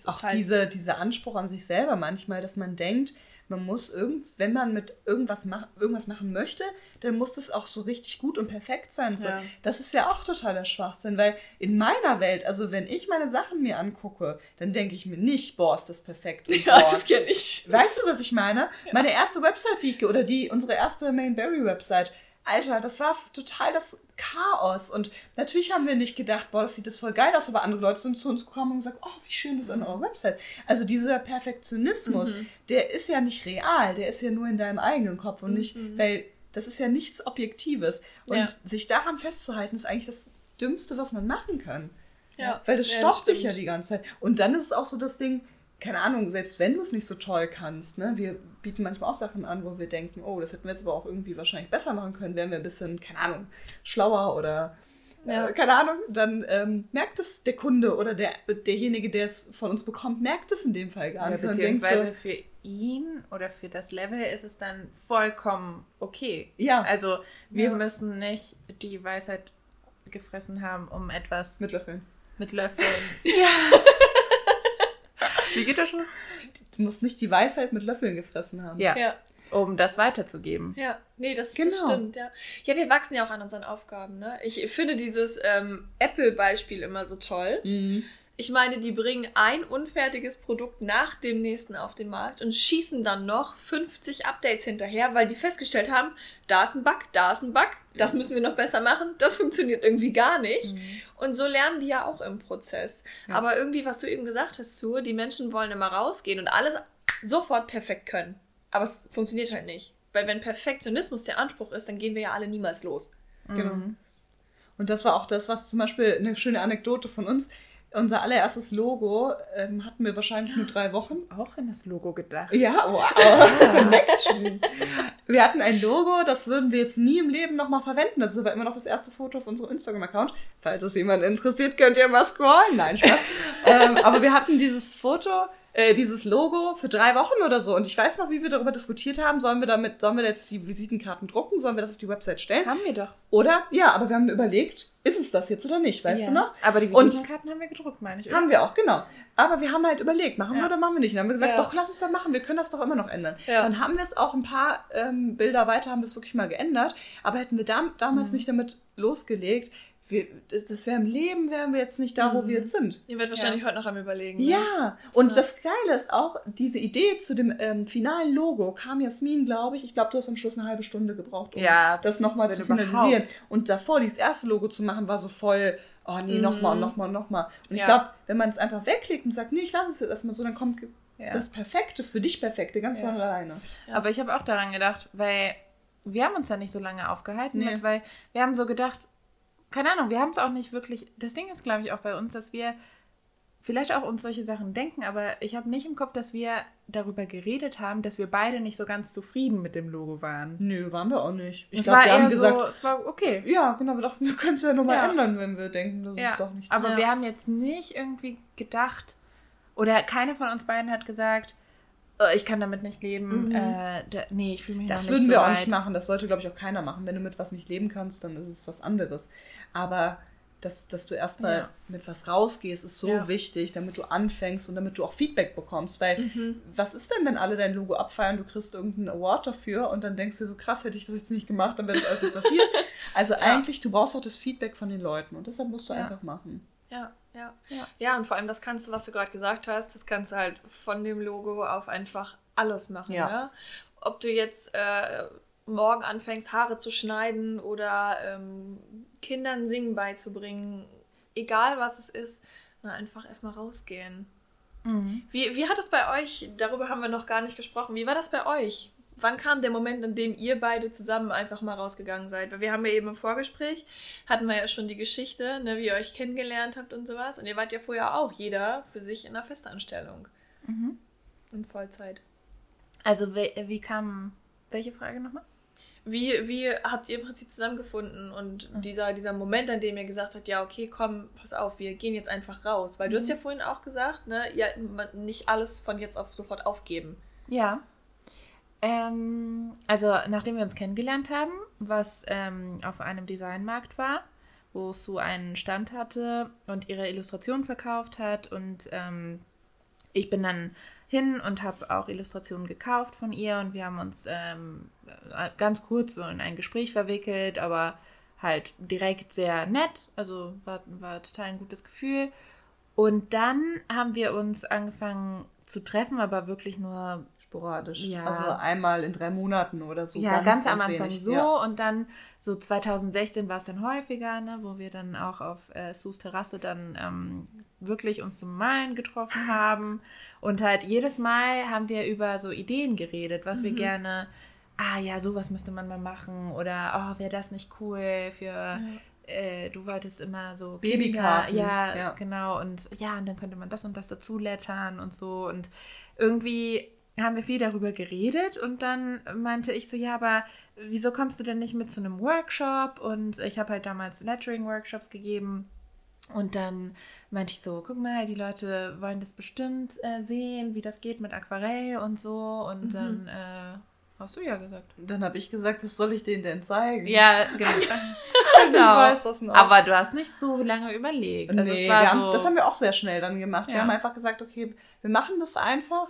auch halt diese, dieser Anspruch an sich selber manchmal, dass man denkt, man muss irgend, wenn man mit irgendwas, mach, irgendwas machen möchte, dann muss das auch so richtig gut und perfekt sein. So. Ja. Das ist ja auch totaler Schwachsinn, weil in meiner Welt, also wenn ich meine Sachen mir angucke, dann denke ich mir nicht, boah, ist das perfekt. Und, [laughs] ja, boah. das kenne ich. Weißt du, was ich meine? Ja. Meine erste Website, die ich, oder die, unsere erste Mainberry-Website, Alter, das war total das Chaos. Und natürlich haben wir nicht gedacht, boah, das sieht das voll geil aus, aber andere Leute sind zu uns gekommen und gesagt, oh, wie schön ist an eurer Website. Also dieser Perfektionismus, mhm. der ist ja nicht real, der ist ja nur in deinem eigenen Kopf und nicht, mhm. weil das ist ja nichts Objektives. Und ja. sich daran festzuhalten, ist eigentlich das Dümmste, was man machen kann. Ja. Weil das stoppt ja, dich ja die ganze Zeit. Und dann ist es auch so das Ding, keine Ahnung, selbst wenn du es nicht so toll kannst, ne, wir bieten manchmal auch Sachen an, wo wir denken, oh, das hätten wir jetzt aber auch irgendwie wahrscheinlich besser machen können, wären wir ein bisschen, keine Ahnung, schlauer oder äh, ja. äh, keine Ahnung, dann ähm, merkt es der Kunde oder der, derjenige, der es von uns bekommt, merkt es in dem Fall gar nicht. Ja, beziehungsweise so, für ihn oder für das Level ist es dann vollkommen okay. Ja. Also wir ja. müssen nicht die Weisheit gefressen haben, um etwas... Mit Löffeln. Mit Löffeln. [laughs] ja. Wie geht das schon? Du musst nicht die Weisheit mit Löffeln gefressen haben. Ja. ja. Um das weiterzugeben. Ja, nee, das, genau. das stimmt, ja. Ja, wir wachsen ja auch an unseren Aufgaben, ne? Ich finde dieses ähm, Apple-Beispiel immer so toll. Mhm. Ich meine, die bringen ein unfertiges Produkt nach dem nächsten auf den Markt und schießen dann noch 50 Updates hinterher, weil die festgestellt haben, da ist ein Bug, da ist ein Bug, das müssen wir noch besser machen, das funktioniert irgendwie gar nicht. Mhm. Und so lernen die ja auch im Prozess. Ja. Aber irgendwie, was du eben gesagt hast, zu, die Menschen wollen immer rausgehen und alles sofort perfekt können. Aber es funktioniert halt nicht. Weil wenn Perfektionismus der Anspruch ist, dann gehen wir ja alle niemals los. Genau. Und das war auch das, was zum Beispiel eine schöne Anekdote von uns unser allererstes Logo ähm, hatten wir wahrscheinlich nur drei Wochen. Auch in das Logo gedacht. Ja, wow. [laughs] Connection. wir hatten ein Logo, das würden wir jetzt nie im Leben nochmal verwenden. Das ist aber immer noch das erste Foto auf unserem Instagram-Account. Falls es jemand interessiert, könnt ihr mal scrollen. Nein, Spaß. [laughs] ähm, aber wir hatten dieses Foto äh, dieses Logo für drei Wochen oder so. Und ich weiß noch, wie wir darüber diskutiert haben, sollen wir damit, sollen wir jetzt die Visitenkarten drucken, sollen wir das auf die Website stellen? Haben wir doch. Oder? Ja, aber wir haben überlegt, ist es das jetzt oder nicht, weißt ja. du noch? Aber die Visitenkarten und haben wir gedruckt, meine ich. Haben wir auch, genau. Aber wir haben halt überlegt, machen ja. wir oder machen wir nicht. Und dann haben wir gesagt, ja. doch, lass uns das machen, wir können das doch immer noch ändern. Dann haben wir es auch ein paar ähm, Bilder weiter, haben wir es wirklich mal geändert. Aber hätten wir dam damals mhm. nicht damit losgelegt, wir, das, das wäre im Leben, wären wir jetzt nicht da, wo wir jetzt sind. Ihr werdet wahrscheinlich ja. heute noch am Überlegen. Ne? Ja, und ja. das Geile ist auch, diese Idee zu dem ähm, finalen Logo kam Jasmin, glaube ich. Ich glaube, du hast am Schluss eine halbe Stunde gebraucht, um ja, das nochmal zu finalisieren. Und davor, dieses erste Logo zu machen, war so voll, oh nee, mhm. nochmal und nochmal und nochmal. Und ich glaube, wenn man es einfach wegklickt und sagt, nee, ich lasse es jetzt erstmal so, dann kommt das Perfekte, für dich Perfekte, ganz von alleine. Aber ich habe auch daran gedacht, weil wir haben uns da nicht so lange aufgehalten nee. mit, weil wir haben so gedacht, keine Ahnung, wir haben es auch nicht wirklich. Das Ding ist, glaube ich, auch bei uns, dass wir vielleicht auch uns solche Sachen denken, aber ich habe nicht im Kopf, dass wir darüber geredet haben, dass wir beide nicht so ganz zufrieden mit dem Logo waren. Nö, waren wir auch nicht. Ich glaube, wir haben gesagt, so, es war okay. Ja, genau, wir dachten, wir können es ja nochmal ja. ändern, wenn wir denken, das ja. ist doch nicht Aber ja. wir haben jetzt nicht irgendwie gedacht, oder keiner von uns beiden hat gesagt, oh, ich kann damit nicht leben. Mhm. Äh, da, nee, ich fühle mich Das nicht würden so wir weit. auch nicht machen. Das sollte, glaube ich, auch keiner machen. Wenn du mit was nicht leben kannst, dann ist es was anderes. Aber dass, dass du erstmal ja. mit was rausgehst, ist so ja. wichtig, damit du anfängst und damit du auch Feedback bekommst. Weil, mhm. was ist denn, wenn alle dein Logo abfeiern, du kriegst irgendeinen Award dafür und dann denkst du so, krass, hätte ich das jetzt nicht gemacht, dann wäre das alles nicht passiert. [laughs] also ja. eigentlich, du brauchst auch das Feedback von den Leuten und deshalb musst du einfach machen. Ja, ja, ja. Ja, und vor allem das kannst du, was du gerade gesagt hast, das kannst du halt von dem Logo auf einfach alles machen. Ja. ja? Ob du jetzt äh, morgen anfängst, Haare zu schneiden oder ähm, Kindern Singen beizubringen, egal was es ist, na, einfach erstmal rausgehen. Mhm. Wie, wie hat es bei euch, darüber haben wir noch gar nicht gesprochen, wie war das bei euch? Wann kam der Moment, in dem ihr beide zusammen einfach mal rausgegangen seid? Weil wir haben ja eben im Vorgespräch, hatten wir ja schon die Geschichte, ne, wie ihr euch kennengelernt habt und sowas. Und ihr wart ja vorher auch jeder für sich in einer Festanstellung. Mhm. In Vollzeit. Also wie, wie kam, welche Frage nochmal? Wie, wie habt ihr im Prinzip zusammengefunden und mhm. dieser, dieser Moment, an dem ihr gesagt habt, ja, okay, komm, pass auf, wir gehen jetzt einfach raus. Weil du hast mhm. ja vorhin auch gesagt, ne, ja, nicht alles von jetzt auf sofort aufgeben. Ja. Ähm, also, nachdem wir uns kennengelernt haben, was ähm, auf einem Designmarkt war, wo Sue einen Stand hatte und ihre Illustrationen verkauft hat und ähm, ich bin dann hin und habe auch Illustrationen gekauft von ihr und wir haben uns ähm, ganz kurz so in ein Gespräch verwickelt, aber halt direkt sehr nett, also war, war total ein gutes Gefühl. Und dann haben wir uns angefangen zu treffen, aber wirklich nur sporadisch. Ja. Also einmal in drei Monaten oder so. Ja, ganz, ganz am Anfang wenig. so ja. und dann so 2016 war es dann häufiger, ne, wo wir dann auch auf äh, Sus Terrasse dann ähm, wirklich uns zum Malen getroffen haben. Und halt jedes Mal haben wir über so Ideen geredet, was mhm. wir gerne, ah ja, sowas müsste man mal machen oder oh, wäre das nicht cool für. Ja. Äh, du wolltest immer so Babykarten. Ja, ja, genau. Und ja, und dann könnte man das und das dazu lettern und so. Und irgendwie haben wir viel darüber geredet und dann meinte ich so, ja, aber wieso kommst du denn nicht mit zu einem Workshop? Und ich habe halt damals Lettering-Workshops gegeben. Und dann meinte ich so, guck mal, die Leute wollen das bestimmt äh, sehen, wie das geht mit Aquarell und so. Und mhm. dann äh, hast du ja gesagt. Dann habe ich gesagt, was soll ich denen denn zeigen? Ja, genau. [laughs] [laughs] genau. noch. Aber du hast nicht so lange überlegt. Also nee, haben, so das haben wir auch sehr schnell dann gemacht. Ja. Wir haben einfach gesagt, okay, wir machen das einfach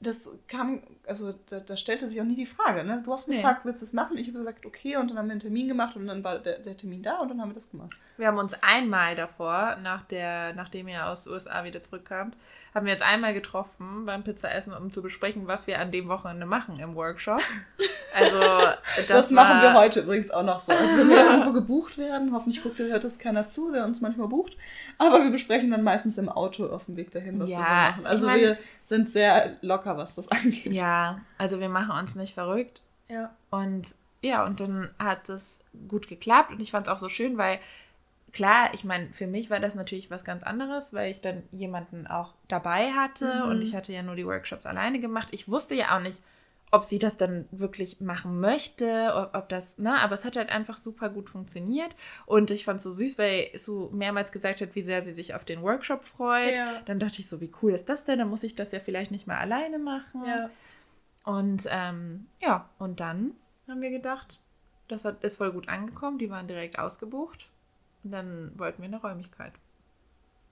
das kam, also da, da, stellte sich auch nie die Frage. Ne? Du hast gefragt, nee. willst du das machen? Ich habe gesagt, okay, und dann haben wir einen Termin gemacht und dann war der, der, Termin da und dann haben wir das gemacht. Wir haben uns einmal davor, nach der, nachdem ihr aus den USA wieder zurückkamt, haben wir jetzt einmal getroffen beim Pizzaessen, um zu besprechen, was wir an dem Wochenende machen im Workshop. Also das, das machen wir heute übrigens auch noch so. Also wenn wir irgendwo gebucht werden, hoffentlich guckt, hört das keiner zu, der uns manchmal bucht. Aber wir besprechen dann meistens im Auto auf dem Weg dahin, was ja, wir so machen. Also ich mein, wir sind sehr locker, was das [laughs] angeht. Ja, also wir machen uns nicht verrückt. Ja. Und ja, und dann hat es gut geklappt und ich fand es auch so schön, weil klar, ich meine, für mich war das natürlich was ganz anderes, weil ich dann jemanden auch dabei hatte mhm. und ich hatte ja nur die Workshops alleine gemacht. Ich wusste ja auch nicht, ob sie das dann wirklich machen möchte, ob, ob, das, ne, aber es hat halt einfach super gut funktioniert und ich fand es so süß, weil Sue mehrmals gesagt hat, wie sehr sie sich auf den Workshop freut. Ja. Dann dachte ich so, wie cool ist das denn? Dann muss ich das ja vielleicht nicht mal alleine machen. Ja. Und ähm, ja, und dann haben wir gedacht, das hat, ist voll gut angekommen, die waren direkt ausgebucht und dann wollten wir eine Räumlichkeit.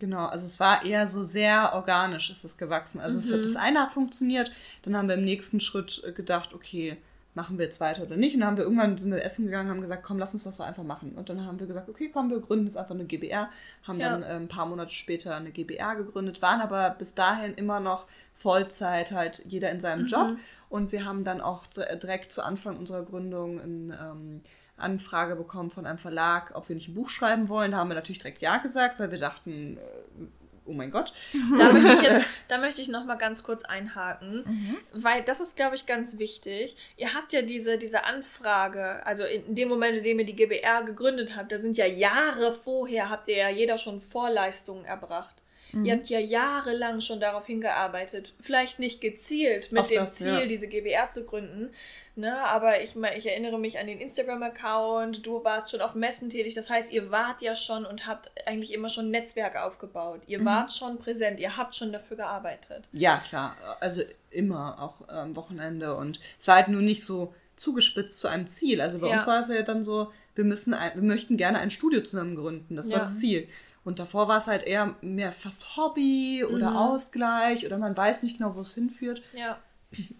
Genau, also es war eher so sehr organisch ist es gewachsen. Also mhm. es hat, das eine hat funktioniert, dann haben wir im nächsten Schritt äh, gedacht, okay, machen wir jetzt weiter oder nicht. Und dann haben wir irgendwann sind wir essen gegangen, haben gesagt, komm, lass uns das so einfach machen. Und dann haben wir gesagt, okay, komm, wir gründen jetzt einfach eine GBR, haben ja. dann äh, ein paar Monate später eine GBR gegründet, waren aber bis dahin immer noch Vollzeit, halt jeder in seinem mhm. Job. Und wir haben dann auch direkt zu Anfang unserer Gründung ein ähm, Anfrage bekommen von einem Verlag, ob wir nicht ein Buch schreiben wollen. Da haben wir natürlich direkt Ja gesagt, weil wir dachten, äh, oh mein Gott. [laughs] Da möchte ich jetzt, da möchte ich noch mal ganz kurz einhaken, mhm. weil das ist, glaube ich, ganz wichtig. Ihr habt ja diese, diese Anfrage, also in dem Moment, in dem ihr die GBR gegründet habt, da sind ja Jahre vorher, habt ihr ja jeder schon Vorleistungen erbracht. Mhm. Ihr habt ja jahrelang schon darauf hingearbeitet, vielleicht nicht gezielt mit Auf dem das, Ziel, ja. diese GBR zu gründen, Ne, aber ich, ich erinnere mich an den Instagram-Account, du warst schon auf Messen tätig, das heißt, ihr wart ja schon und habt eigentlich immer schon ein Netzwerk aufgebaut. Ihr mhm. wart schon präsent, ihr habt schon dafür gearbeitet. Ja, klar, also immer, auch am Wochenende und es war halt nur nicht so zugespitzt zu einem Ziel. Also bei ja. uns war es ja dann so, wir müssen, ein, wir möchten gerne ein Studio zusammen gründen, das war ja. das Ziel. Und davor war es halt eher mehr fast Hobby oder mhm. Ausgleich oder man weiß nicht genau, wo es hinführt. Ja.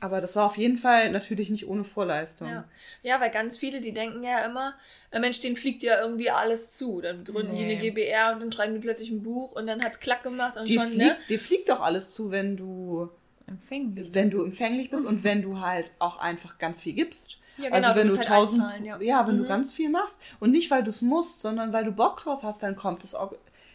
Aber das war auf jeden Fall natürlich nicht ohne Vorleistung. Ja, ja weil ganz viele, die denken ja immer, äh, Mensch, denen fliegt ja irgendwie alles zu. Dann gründen nee. die eine GBR und dann schreiben die plötzlich ein Buch und dann hat es klack gemacht und die schon, fliegt, ne? Dir fliegt doch alles zu, wenn du empfänglich, wenn du empfänglich bist und wenn du halt auch einfach ganz viel gibst. Ja, genau, also wenn du, du halt tausend, ja. ja. wenn mhm. du ganz viel machst und nicht weil du es musst, sondern weil du Bock drauf hast, dann kommt es auch.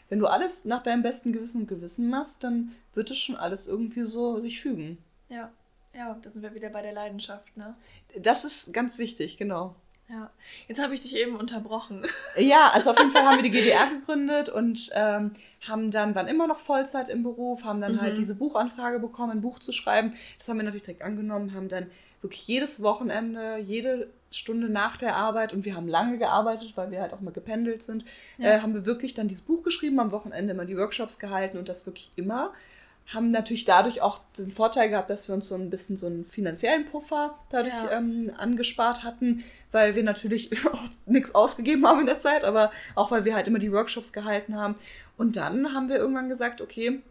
Wenn du alles nach deinem besten Gewissen und Gewissen machst, dann wird es schon alles irgendwie so sich fügen. Ja. Ja, da sind wir wieder bei der Leidenschaft, ne? Das ist ganz wichtig, genau. Ja, jetzt habe ich dich eben unterbrochen. Ja, also auf jeden Fall haben wir die GDR gegründet und ähm, haben dann, waren immer noch Vollzeit im Beruf, haben dann halt mhm. halt diese Buchanfrage bekommen, ein Buch zu schreiben. Das haben wir natürlich direkt angenommen, haben dann wirklich jedes Wochenende, jede Stunde nach der Arbeit und wir haben lange gearbeitet, weil wir halt auch mal gependelt sind, ja. äh, haben wir wirklich dann dieses Buch geschrieben, am Wochenende immer die Workshops gehalten und das wirklich immer haben natürlich dadurch auch den Vorteil gehabt, dass wir uns so ein bisschen so einen finanziellen Puffer dadurch ja. ähm, angespart hatten, weil wir natürlich [laughs] auch nichts ausgegeben haben in der Zeit, aber auch weil wir halt immer die Workshops gehalten haben. Und dann haben wir irgendwann gesagt, okay,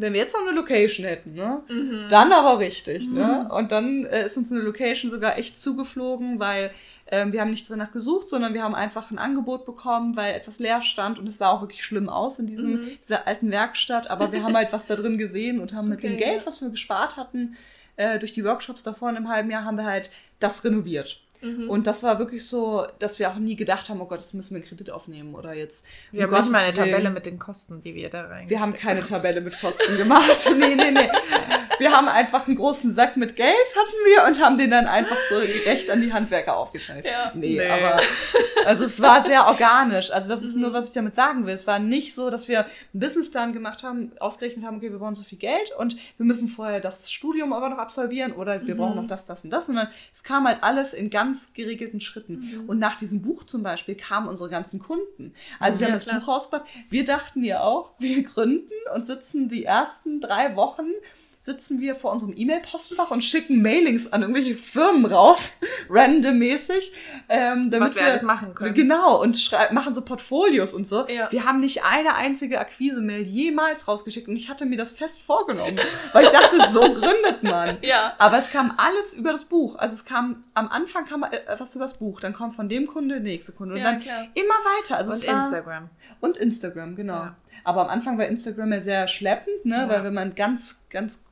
wenn wir jetzt noch eine Location hätten, ne, mhm. dann aber richtig, ne? mhm. ne? Und dann äh, ist uns eine Location sogar echt zugeflogen, weil ähm, wir haben nicht danach gesucht, sondern wir haben einfach ein Angebot bekommen, weil etwas leer stand und es sah auch wirklich schlimm aus in diesem, mhm. dieser alten Werkstatt. Aber wir haben halt was da drin gesehen und haben mit okay, dem Geld, ja. was wir gespart hatten, äh, durch die Workshops davor in einem halben Jahr, haben wir halt das renoviert. Mhm. Und das war wirklich so, dass wir auch nie gedacht haben, oh Gott, jetzt müssen wir einen Kredit aufnehmen oder jetzt. Wir haben nicht mal eine Tabelle mit den Kosten, die wir da rein. Wir haben keine Tabelle mit Kosten gemacht. [laughs] nee, nee, nee. Wir haben einfach einen großen Sack mit Geld hatten wir und haben den dann einfach so gerecht an die Handwerker aufgeteilt. Ja. Nee, nee, aber also es war sehr organisch. Also das ist nur, was ich damit sagen will. Es war nicht so, dass wir einen Businessplan gemacht haben, ausgerechnet haben, okay, wir brauchen so viel Geld und wir müssen vorher das Studium aber noch absolvieren oder wir mhm. brauchen noch das, das und das, sondern es kam halt alles in ganz ganz geregelten Schritten. Mhm. Und nach diesem Buch zum Beispiel kamen unsere ganzen Kunden. Also wir haben das klar. Buch rausgebracht. Wir dachten ja auch, wir gründen und sitzen die ersten drei Wochen sitzen wir vor unserem E-Mail-Postfach und schicken Mailings an irgendwelche Firmen raus, [laughs] randommäßig. Ähm, damit Was wir, wir alles machen können. Genau, und machen so Portfolios und so. Ja. Wir haben nicht eine einzige Akquise-Mail jemals rausgeschickt und ich hatte mir das fest vorgenommen, weil ich dachte, so [laughs] gründet man. Ja. Aber es kam alles über das Buch. Also es kam, am Anfang kam etwas über das Buch, dann kommt von dem Kunde der nächste Kunde und ja, dann klar. immer weiter. Also und Instagram. Und Instagram, genau. Ja. Aber am Anfang war Instagram ja sehr schleppend, ne? weil wenn man ganz, ganz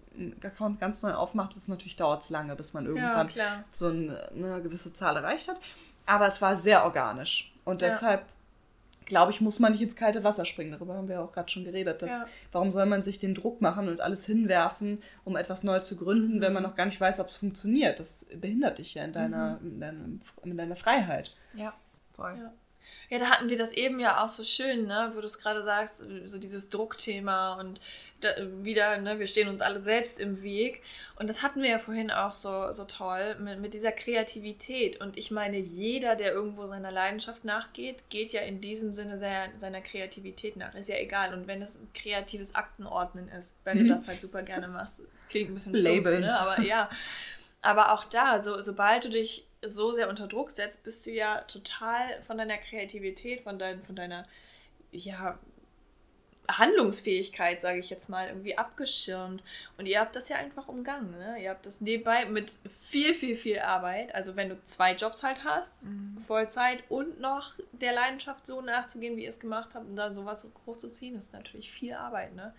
Account ganz neu aufmacht, ist natürlich dauert es lange, bis man irgendwann ja, so eine, eine, gewisse Zahl erreicht hat. Aber es war sehr organisch. Und ja. deshalb, glaube ich, muss man nicht ins kalte Wasser springen. Darüber haben wir auch gerade schon geredet. Dass, ja. Warum soll man sich den Druck machen und alles hinwerfen, um etwas neu zu gründen, mhm. wenn man noch gar nicht weiß, ob es funktioniert? Das behindert dich ja in deiner, mhm. in, deinem, in deiner Freiheit. Ja, voll. Ja, da hatten wir das eben ja auch so schön, ne, wo du es gerade sagst, so dieses Druckthema und wieder, ne, wir stehen uns alle selbst im Weg. Und das hatten wir ja vorhin auch so, so toll mit, mit dieser Kreativität. Und ich meine, jeder, der irgendwo seiner Leidenschaft nachgeht, geht ja in diesem Sinne seiner, seiner Kreativität nach. Ist ja egal. Und wenn es kreatives Aktenordnen ist, wenn mhm. du das halt super gerne machst, klingt ein bisschen Label, ne? aber ja. Aber auch da, so, sobald du dich so sehr unter Druck setzt, bist du ja total von deiner Kreativität, von, dein, von deiner ja, Handlungsfähigkeit, sage ich jetzt mal, irgendwie abgeschirmt. Und ihr habt das ja einfach umgangen. Ne? Ihr habt das nebenbei mit viel, viel, viel Arbeit. Also wenn du zwei Jobs halt hast, mhm. Vollzeit und noch der Leidenschaft so nachzugehen, wie ihr es gemacht habt, und da sowas hochzuziehen, ist natürlich viel Arbeit. Ne?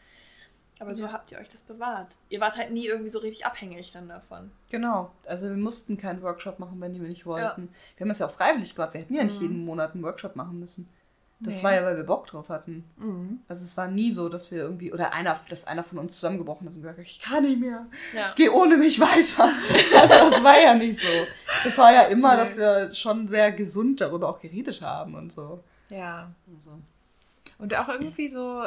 Aber so habt ihr euch das bewahrt. Ihr wart halt nie irgendwie so richtig abhängig dann davon. Genau. Also wir mussten keinen Workshop machen, wenn die wir nicht wollten. Ja. Wir haben es ja auch freiwillig gemacht. Wir hätten ja nicht mhm. jeden Monat einen Workshop machen müssen. Das nee. war ja, weil wir Bock drauf hatten. Mhm. Also es war nie so, dass wir irgendwie, oder einer, dass einer von uns zusammengebrochen ist und gesagt hat, ich kann nicht mehr. Ja. Geh ohne mich weiter. also [laughs] das war ja nicht so. Das war ja immer, nee. dass wir schon sehr gesund darüber auch geredet haben und so. Ja. Also. Und auch irgendwie so,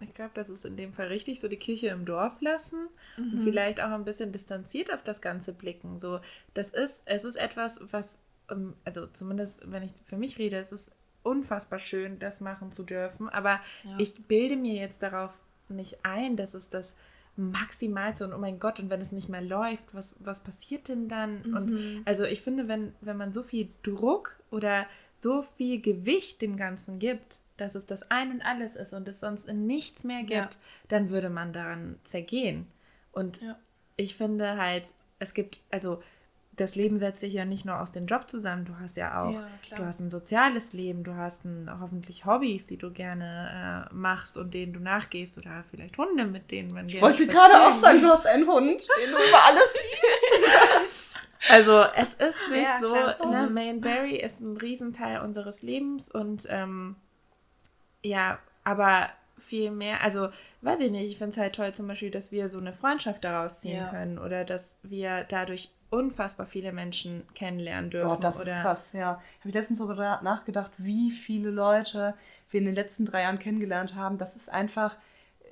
ich glaube, das ist in dem Fall richtig, so die Kirche im Dorf lassen mhm. und vielleicht auch ein bisschen distanziert auf das Ganze blicken. So, das ist, es ist etwas, was, ähm, also zumindest wenn ich für mich rede, es ist unfassbar schön, das machen zu dürfen. Aber ja. ich bilde mir jetzt darauf nicht ein, dass es das Maximalste und oh mein Gott, und wenn es nicht mehr läuft, was, was passiert denn dann? Mhm. Und also ich finde, wenn, wenn man so viel Druck oder so viel Gewicht dem Ganzen gibt, dass es das Ein und Alles ist und es sonst nichts mehr gibt, ja. dann würde man daran zergehen. Und ja. ich finde halt, es gibt, also das Leben setzt sich ja nicht nur aus dem Job zusammen, du hast ja auch, ja, du hast ein soziales Leben, du hast ein, hoffentlich Hobbys, die du gerne äh, machst und denen du nachgehst oder vielleicht Hunde, mit denen man gerne Ich wollte gerade auch sagen, du hast einen Hund, den du über alles liebst. [laughs] Also es ist nicht ja, so, ne, Maine Barry ist ein Riesenteil unseres Lebens und ähm, ja, aber viel mehr, also weiß ich nicht, ich finde es halt toll zum Beispiel, dass wir so eine Freundschaft daraus ziehen ja. können oder dass wir dadurch unfassbar viele Menschen kennenlernen dürfen. Oh, das oder ist krass, ja. Habe ich letztens darüber nachgedacht, wie viele Leute wir in den letzten drei Jahren kennengelernt haben. Das ist einfach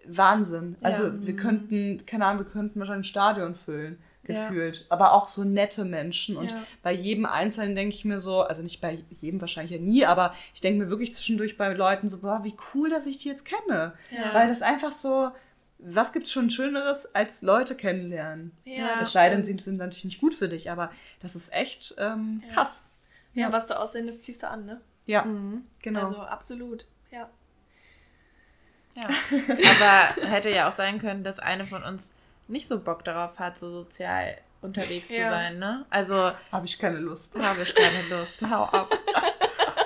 Wahnsinn. Also ja. wir könnten, keine Ahnung, wir könnten wahrscheinlich ein Stadion füllen gefühlt. Ja. Aber auch so nette Menschen. Und ja. bei jedem Einzelnen denke ich mir so, also nicht bei jedem wahrscheinlich ja nie, aber ich denke mir wirklich zwischendurch bei Leuten so, boah, wie cool, dass ich die jetzt kenne. Weil das einfach so, was gibt es schon Schöneres als Leute kennenlernen? Ja, das sei denn, sie sind natürlich nicht gut für dich, aber das ist echt ähm, krass. Ja, was du aussendest, ziehst du an, ne? Ja, mhm. genau. Also absolut, ja. Ja, aber hätte ja auch sein können, dass eine von uns nicht so Bock darauf hat, so sozial unterwegs ja. zu sein, ne? Also. Habe ich keine Lust. Habe ich keine Lust. [laughs] Hau ab.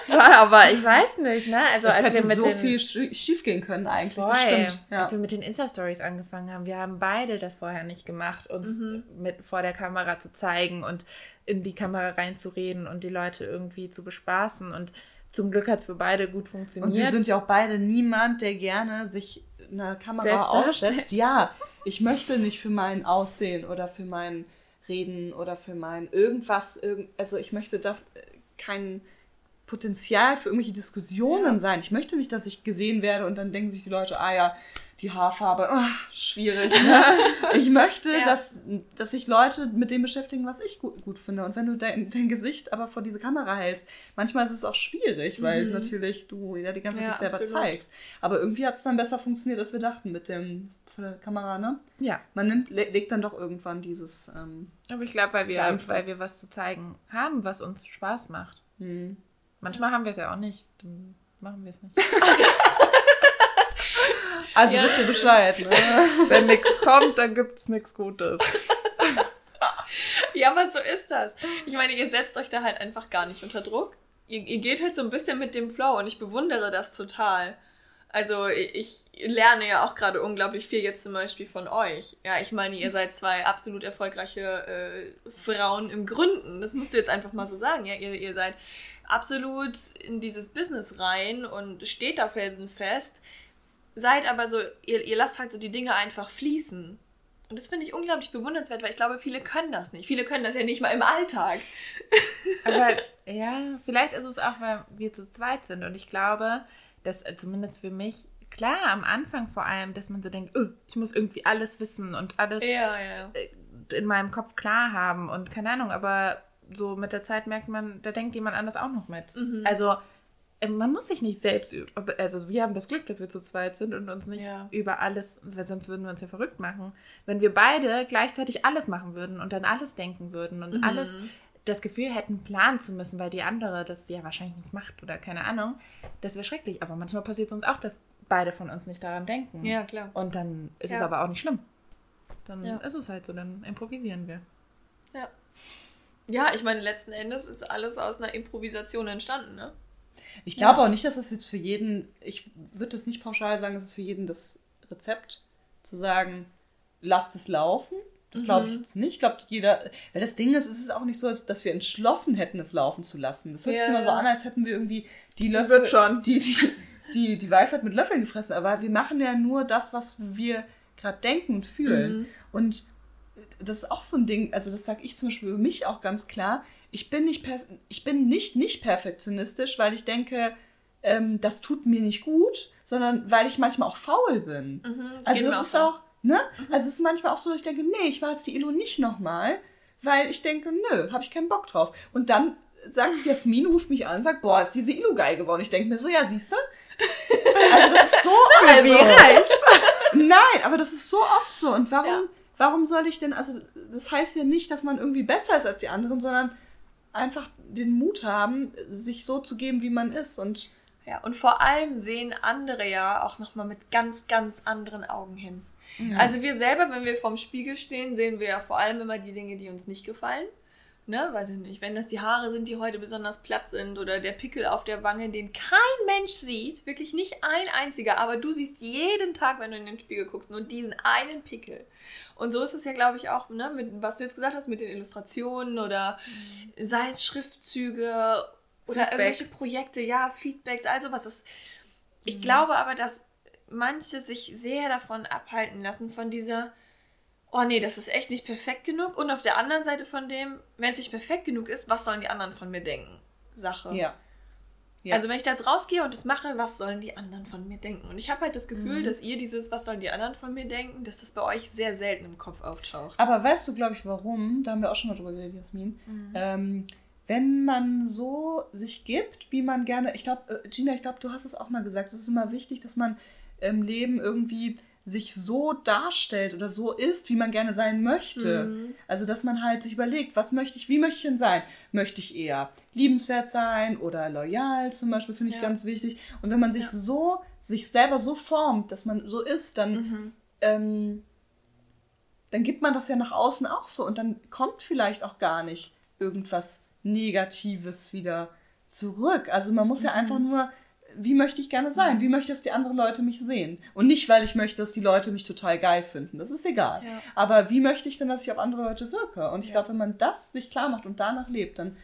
Ja, [laughs] aber ich weiß nicht, ne? Also es als hätte wir mit so den, viel schief gehen können eigentlich. Voll. Das stimmt. Ja. Als wir mit den Insta-Stories angefangen haben, wir haben beide das vorher nicht gemacht, uns mhm. mit vor der Kamera zu zeigen und in die Kamera reinzureden und die Leute irgendwie zu bespaßen und zum Glück hat es für beide gut funktioniert. Und wir sind ja auch beide niemand, der gerne sich eine Kamera aufsetzt. Ja, ich möchte nicht für mein Aussehen oder für mein Reden oder für mein irgendwas, also ich möchte da kein Potenzial für irgendwelche Diskussionen ja. sein. Ich möchte nicht, dass ich gesehen werde und dann denken sich die Leute, ah ja, die Haarfarbe, oh, schwierig. Ne? [laughs] Ich möchte, ja. dass, dass sich Leute mit dem beschäftigen, was ich gut, gut finde. Und wenn du dein, dein Gesicht aber vor diese Kamera hältst, manchmal ist es auch schwierig, weil mhm. natürlich du ja die ganze Zeit ja, dich selber absolut. zeigst. Aber irgendwie hat es dann besser funktioniert, als wir dachten mit dem vor der Kamera, ne? Ja. Man nimmt, legt dann doch irgendwann dieses. Ähm, aber ich glaube, weil wir, weil wir was zu zeigen haben, was uns Spaß macht. Mhm. Manchmal haben wir es ja auch nicht. Dann machen wir es nicht. [laughs] Also ja. wisst ihr Bescheid, ne? Wenn nichts kommt, dann gibt es nichts Gutes. Ja, aber so ist das. Ich meine, ihr setzt euch da halt einfach gar nicht unter Druck. Ihr, ihr geht halt so ein bisschen mit dem Flow und ich bewundere das total. Also ich lerne ja auch gerade unglaublich viel jetzt zum Beispiel von euch. Ja, ich meine, ihr seid zwei absolut erfolgreiche äh, Frauen im Gründen. Das musst du jetzt einfach mal so sagen. Ja, ihr, ihr seid absolut in dieses Business rein und steht da felsenfest seid aber so, ihr, ihr lasst halt so die Dinge einfach fließen. Und das finde ich unglaublich bewundernswert, weil ich glaube, viele können das nicht. Viele können das ja nicht mal im Alltag. [laughs] Aber ja, vielleicht ist es auch, weil wir zu zweit sind. Und ich glaube, dass äh, zumindest für mich, klar, am Anfang vor allem, dass man so denkt, oh, ich muss irgendwie alles wissen und alles Ja, ja. äh, in meinem Kopf klar haben und keine Ahnung, aber so mit der Zeit merkt man, da denkt jemand anders auch noch mit. Mhm. Also äh, man muss sich nicht selbst, also wir haben das Glück, dass wir zu zweit sind und uns nicht Ja. über alles, weil sonst würden wir uns ja verrückt machen. Wenn wir beide gleichzeitig alles machen würden und dann alles denken würden und Mhm. alles das Gefühl hätten, planen zu müssen, weil die andere das ja wahrscheinlich nicht macht oder keine Ahnung, das wäre schrecklich. Aber manchmal passiert es uns auch, dass beide von uns nicht daran denken. Ja, klar. Und dann ist es Ja. aber auch nicht schlimm. Dann Ja. ist es halt so, dann improvisieren wir. Ja. Ja, ich meine, letzten Endes ist alles aus einer Improvisation entstanden, ne? Ich glaube auch nicht, dass es jetzt für jeden, ich würde es nicht pauschal sagen, es ist für jeden das Rezept, zu sagen, lasst es laufen. Das glaube ich jetzt nicht. Ich glaube, jeder, weil das Ding ist, es ist auch nicht so, dass wir entschlossen hätten, es laufen zu lassen. Das hört sich Ja, immer so ja. an, als hätten wir irgendwie die Löffel, Wird schon. [laughs] Die, die, die, die Weisheit mit Löffeln gefressen. Aber wir machen ja nur das, was wir gerade denken und fühlen. Mhm. Und das ist auch so ein Ding, also das sage ich zum Beispiel über mich auch ganz klar. Ich bin nicht, per ich bin nicht, nicht perfektionistisch, weil ich denke, ähm, das tut mir nicht gut, sondern weil ich manchmal auch faul bin. Also Geht mir das ist auch, ne? Also es ist manchmal auch so, dass ich denke, nee, ich mache jetzt die Elo nicht nochmal, weil ich denke, nö, habe ich keinen Bock drauf. Und dann sagt Jasmin, ruft mich an und sagt, boah, ist diese Elo geil geworden. Ich denke mir so, ja, siehst du? Also das ist so [laughs] also, Nein, aber das ist so oft so. Und warum, Ja. Warum soll ich denn, also das heißt ja nicht, dass man irgendwie besser ist als die anderen, sondern einfach den Mut haben, sich so zu geben, wie man ist. Und Ja, und vor allem sehen andere ja auch nochmal mit ganz, ganz anderen Augen hin. Also wir selber, wenn wir vorm Spiegel stehen, sehen wir ja vor allem immer die Dinge, die uns nicht gefallen. Ne, weiß ich nicht. Wenn das die Haare sind, die heute besonders platt sind oder der Pickel auf der Wange, den kein Mensch sieht, wirklich nicht ein einziger, aber du siehst jeden Tag, wenn du in den Spiegel guckst, nur diesen einen Pickel. Und so ist es ja, glaube ich, auch, ne, mit was du jetzt gesagt hast, mit den Illustrationen oder sei es Schriftzüge oder Feedback. irgendwelche Projekte, ja, Feedbacks, also was ist. Ich glaube aber, dass manche sich sehr davon abhalten lassen, von dieser, oh nee, das ist echt nicht perfekt genug. Und auf der anderen Seite von dem, wenn es nicht perfekt genug ist, was sollen die anderen von mir denken? Sache. ja. Ja. Also wenn ich da jetzt rausgehe und das mache, was sollen die anderen von mir denken? Und ich habe halt das Gefühl, Mhm. dass ihr dieses, was sollen die anderen von mir denken, dass das bei euch sehr selten im Kopf auftaucht. Aber weißt du, glaube ich, warum? Da haben wir auch schon mal drüber geredet, Jasmin. Ähm, wenn man so sich gibt, wie man gerne, ich glaube, äh, Gina, ich glaube, du hast es auch mal gesagt, es ist immer wichtig, dass man im Leben irgendwie sich so darstellt oder so ist, wie man gerne sein möchte. Mhm. Also, dass man halt sich überlegt, was möchte ich, wie möchte ich denn sein? Möchte ich eher liebenswert sein oder loyal zum Beispiel, finde ich Ja. ganz wichtig. Und wenn man sich Ja. so, sich selber so formt, dass man so ist, dann Mhm. ähm, dann gibt man das ja nach außen auch so und dann kommt vielleicht auch gar nicht irgendwas Negatives wieder zurück. Also man muss ja Mhm. einfach nur, wie möchte ich gerne sein? Wie möchte, dass die anderen Leute mich sehen? Und nicht, weil ich möchte, dass die Leute mich total geil finden. Das ist egal. Ja. Aber wie möchte ich denn, dass ich auf andere Leute wirke? Und ich Ja. glaube, wenn man das sich klar macht und danach lebt, dann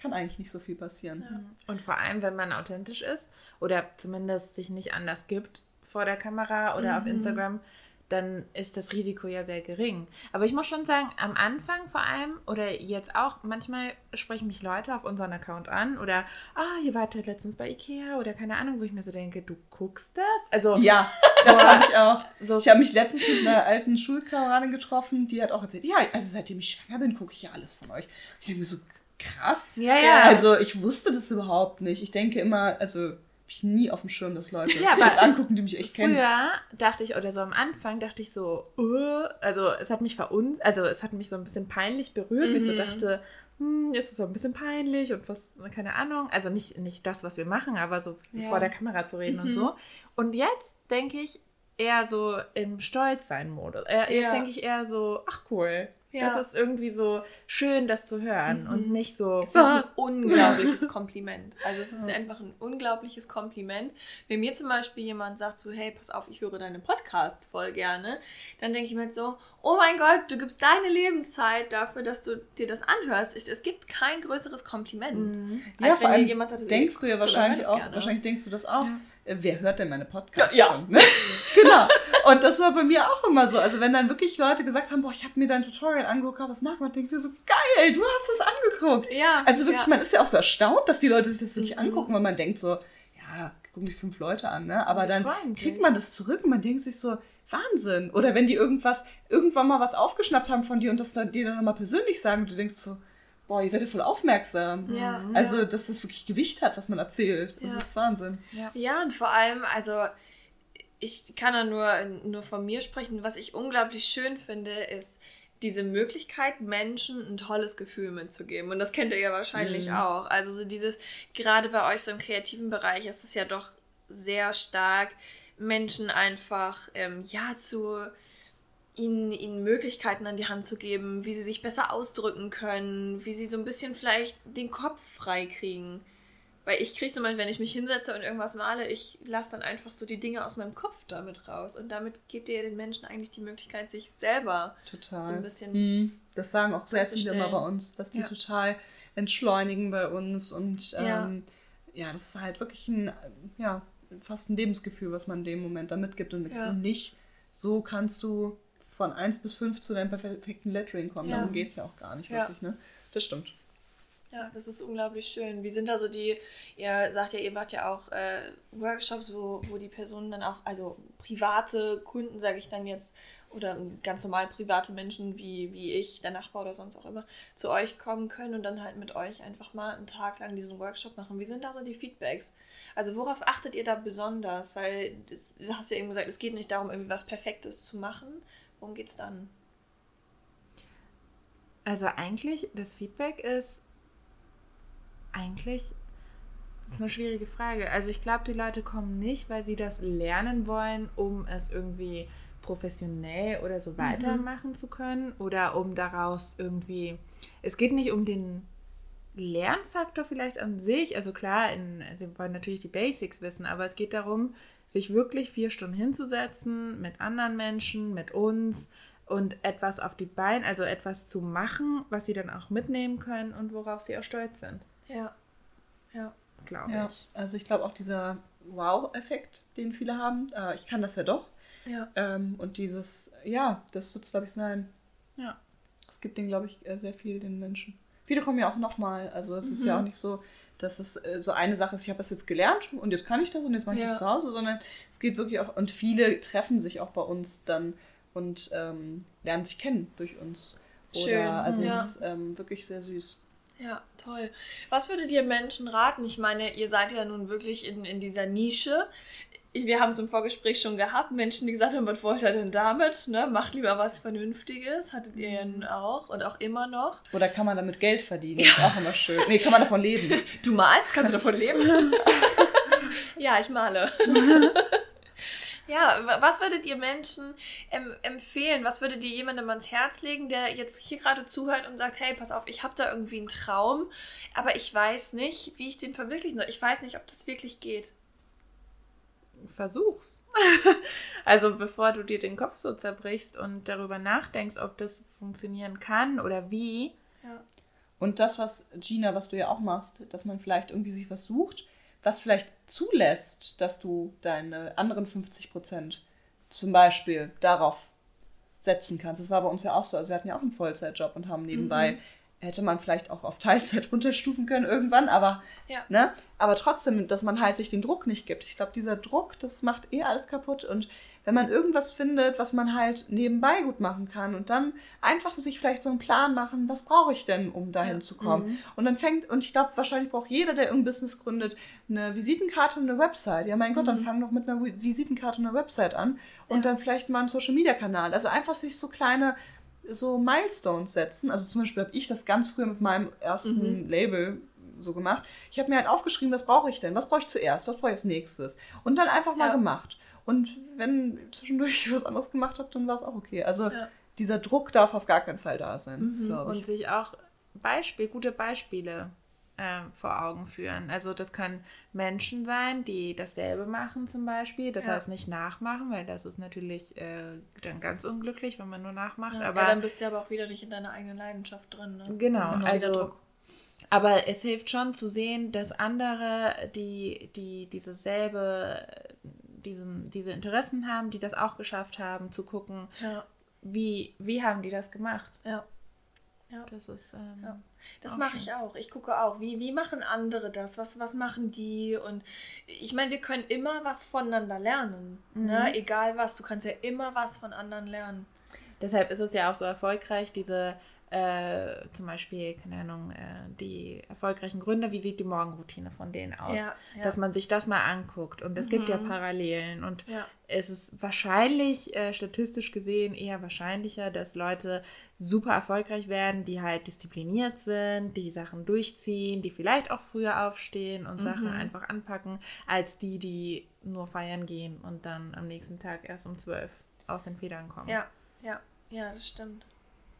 kann eigentlich nicht so viel passieren. Und vor allem, wenn man authentisch ist oder zumindest sich nicht anders gibt vor der Kamera oder auf Instagram, dann ist das Risiko ja sehr gering. Aber ich muss schon sagen, am Anfang vor allem oder jetzt auch, manchmal sprechen mich Leute auf unseren Account an oder, ah, ihr wart halt letztens bei Ikea oder keine Ahnung, wo ich mir so denke, du guckst das? Also, Ja, [laughs] das habe ich auch. so, Ich habe mich letztens mit einer alten Schulkameradin getroffen, die hat auch erzählt, ja, also seitdem ich schwanger bin, gucke ich ja alles von euch. Ich denke mir so, krass. Ja, ja. Also ich wusste das überhaupt nicht. Ich denke immer, also habe ich nie auf dem Schirm, dass Leute Ja, das angucken, die mich echt kennen. Früher dachte ich, oder so am Anfang dachte ich so, uh, also es hat mich verunz, also es hat mich so ein bisschen peinlich berührt, weil ich so Mhm. dachte, hm, ist es so ein bisschen peinlich und was, keine Ahnung, also nicht, nicht das, was wir machen, aber so Ja. vor der Kamera zu reden und Mhm. so. Und jetzt denke ich eher so im Stolzsein-Modus. Äh, jetzt Ja. denke ich eher so, ach cool, Ja. das ist irgendwie so schön, das zu hören und nicht so, Es ist ein [laughs] unglaubliches Kompliment. Also es ist einfach ein unglaubliches Kompliment. Wenn mir zum Beispiel jemand sagt so, hey, pass auf, ich höre deine Podcasts voll gerne, dann denke ich mir so, oh mein Gott, du gibst deine Lebenszeit dafür, dass du dir das anhörst. Ich, es gibt kein größeres Kompliment. Mhm. Ja, Als wenn dir allem jemand sagt, denkst du ja wahrscheinlich auch, gerne. wahrscheinlich denkst du das auch. Ja. Wer hört denn meine Podcasts Ja. schon? Ne? [laughs] genau. Und das war bei mir auch immer so. Also wenn dann wirklich Leute gesagt haben, boah, ich habe mir dein Tutorial angeguckt, was nachgemacht, denke ich mir so, geil, du hast es angeguckt. Ja. Also wirklich, ja. man ist ja auch so erstaunt, dass die Leute sich das wirklich Mhm. angucken, weil man denkt so, ja, gucken sich fünf Leute an, ne? Aber Die dann kriegt man das zurück und man denkt sich so, Wahnsinn. Oder wenn die irgendwas, irgendwann mal was aufgeschnappt haben von dir und das dann, dir dann nochmal persönlich sagen, und du denkst so, boah, ihr seid ja voll aufmerksam. Ja, Also, ja. dass das wirklich Gewicht hat, was man erzählt. Das Ja. ist Wahnsinn. Ja, und vor allem, also ich kann da nur, nur von mir sprechen. Was ich unglaublich schön finde, ist diese Möglichkeit, Menschen ein tolles Gefühl mitzugeben. Und das kennt ihr ja wahrscheinlich Mhm. auch. Also so dieses, gerade bei euch so im kreativen Bereich ist es ja doch sehr stark, Menschen einfach, ähm, ja, zu ihnen, ihnen Möglichkeiten an die Hand zu geben, wie sie sich besser ausdrücken können, wie sie so ein bisschen vielleicht den Kopf frei kriegen. Weil ich kriege zum Beispiel, wenn ich mich hinsetze und irgendwas male, ich lasse dann einfach so die Dinge aus meinem Kopf damit raus. Und damit gebt ihr den Menschen eigentlich die Möglichkeit, sich selber Total. so ein bisschen. Mhm. Das sagen auch sehr viele immer bei uns, dass die Ja. total entschleunigen bei uns. Und Ja. ähm, ja. das ist halt wirklich ein, ja, fast ein Lebensgefühl, was man in dem Moment da mitgibt. Und Ja. nicht, so kannst du von 1 bis 5 zu deinem perfekten Lettering kommen. Ja. Darum geht es ja auch gar nicht Ja. wirklich. Ne? Das stimmt. Ja, das ist unglaublich schön. Wie sind da so die, ihr sagt ja, ihr macht ja auch äh, Workshops, wo, wo die Personen dann auch, also private Kunden, sage ich dann jetzt, oder ganz normal private Menschen wie, wie ich, der Nachbar oder sonst auch immer, zu euch kommen können und dann halt mit euch einfach mal einen Tag lang diesen Workshop machen. Wie sind da so die Feedbacks? Also worauf achtet ihr da besonders? Weil das, du hast ja eben gesagt, es geht nicht darum, irgendwie was Perfektes zu machen. Worum geht's dann? Also eigentlich, das Feedback ist eigentlich eine schwierige Frage. Also ich glaube, die Leute kommen nicht, weil sie das lernen wollen, um es irgendwie professionell oder so weitermachen zu können oder um daraus irgendwie. Es geht nicht um den Lernfaktor vielleicht an sich. Also klar, in, sie wollen natürlich die Basics wissen, aber es geht darum, sich wirklich vier Stunden hinzusetzen mit anderen Menschen, mit uns und etwas auf die Beine, also etwas zu machen, was sie dann auch mitnehmen können und worauf sie auch stolz sind, Ja. Ja. glaube Ja. ich. Also ich glaube auch dieser Wow-Effekt, den viele haben. Äh, ich kann das ja doch. Ja. Ähm, und dieses, ja, das wird es, glaube ich, sein. Ja. Es gibt den, glaube ich, äh, sehr viel den Menschen. Viele kommen ja auch nochmal. Also es ist ja Mhm. auch nicht so, dass es äh, so eine Sache ist, ich habe das jetzt gelernt und jetzt kann ich das und jetzt mache ich Ja. das zu Hause, sondern es geht wirklich auch, und viele treffen sich auch bei uns dann und ähm, lernen sich kennen durch uns. Oder, Schön, Also ja. es ist ähm, wirklich sehr süß. Ja, toll. Was würdet ihr Menschen raten? Ich meine, ihr seid ja nun wirklich in, in dieser Nische. Wir haben es im Vorgespräch schon gehabt. Menschen, die gesagt haben, was wollt ihr denn damit? Ne? Macht lieber was Vernünftiges. Hattet ihr ja nun auch und auch immer noch. Oder kann man damit Geld verdienen? Das ist auch immer schön. Nee, kann man davon leben. [laughs] Du malst? Kannst du davon leben? [laughs] ja, ich male. [laughs] ja, wa- was würdet ihr Menschen ähm, empfehlen? Was würdet ihr jemandem ans Herz legen, der jetzt hier gerade zuhört und sagt, hey, pass auf, ich habe da irgendwie einen Traum, aber ich weiß nicht, wie ich den verwirklichen soll. Ich weiß nicht, ob das wirklich geht. Versuch's. [laughs] also bevor du dir den Kopf so zerbrichst und darüber nachdenkst, ob das funktionieren kann oder wie, Ja. Und das, was Gina, was du ja auch machst, dass man vielleicht irgendwie sich was sucht, was vielleicht zulässt, dass du deine anderen 50 Prozent zum Beispiel darauf setzen kannst. Das war bei uns ja auch so. Also wir hatten ja auch einen Vollzeitjob und haben nebenbei, Mhm. Hätte man vielleicht auch auf Teilzeit [laughs] runterstufen können irgendwann, aber, Ja. ne? aber trotzdem, dass man halt sich den Druck nicht gibt. Ich glaube, dieser Druck, das macht eh alles kaputt und wenn man irgendwas findet, was man halt nebenbei gut machen kann und dann einfach sich vielleicht so einen Plan machen, was brauche ich denn, um dahin Ja. zu kommen. Und dann fängt, und ich glaube, wahrscheinlich braucht jeder, der irgendein Business gründet, eine Visitenkarte und eine Website. Ja, mein Gott, dann fang doch mit einer Visitenkarte und einer Website an und Ja. dann vielleicht mal einen Social-Media-Kanal. Also einfach sich so kleine so Milestones setzen. Also zum Beispiel habe ich das ganz früher mit meinem ersten Label so gemacht. Ich habe mir halt aufgeschrieben, was brauche ich denn? Was brauche ich zuerst? Was brauche ich als nächstes? Und dann einfach mal Ja. gemacht. Und wenn zwischendurch [laughs] was anderes gemacht habe, dann war es auch okay. Also Ja. dieser Druck darf auf gar keinen Fall da sein, Mhm. glaube ich. und sich auch Beispiel, gute Beispiele äh, vor Augen führen. Also das können Menschen sein, die dasselbe machen zum Beispiel. Das Ja. heißt nicht nachmachen, weil das ist natürlich äh, dann ganz unglücklich, wenn man nur nachmacht. Ja, aber ja, dann bist du aber auch wieder nicht in deiner eigenen Leidenschaft drin. Ne? Genau, also. Aber es hilft schon zu sehen, dass andere, die, die diese selbe, diesen, diese Interessen haben, die das auch geschafft haben, zu gucken, Ja. wie, wie haben die das gemacht. Ja. Ja. Das ist ähm, Ja. Das mache ich auch. Ich gucke auch, wie, wie machen andere das? Was, was machen die? Und ich meine, wir können immer was voneinander lernen. Ne? Egal was, du kannst ja immer was von anderen lernen. Deshalb ist es ja auch so erfolgreich, diese äh, zum Beispiel, keine Ahnung, äh, die erfolgreichen Gründer, wie sieht die Morgenroutine von denen aus? Ja, ja. Dass man sich das mal anguckt. Und es gibt ja Parallelen. Und Ja. es ist wahrscheinlich, äh, statistisch gesehen, eher wahrscheinlicher, dass Leute super erfolgreich werden, die halt diszipliniert sind, die Sachen durchziehen, die vielleicht auch früher aufstehen und Sachen einfach anpacken, als die, die nur feiern gehen und dann am nächsten Tag erst um zwölf aus den Federn kommen. Ja, ja, ja, das stimmt.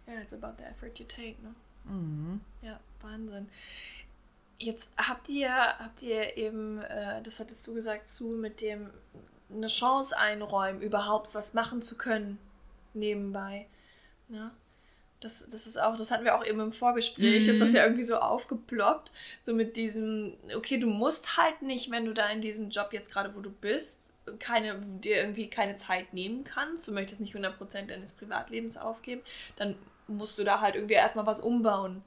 Ja, it's about the effort you take, ne? Mhm. Ja, Wahnsinn. Jetzt habt ihr, habt ihr eben, äh, das hattest du gesagt, zu mit dem eine Chance einräumen, überhaupt was machen zu können nebenbei. Ne? Das, das ist auch, das hatten wir auch eben im Vorgespräch, ist das ja irgendwie so aufgeploppt, so mit diesem, okay, du musst halt nicht, wenn du da in diesem Job jetzt gerade, wo du bist, keine, dir irgendwie keine Zeit nehmen kannst, du möchtest nicht 100% deines Privatlebens aufgeben, dann musst du da halt irgendwie erstmal was umbauen.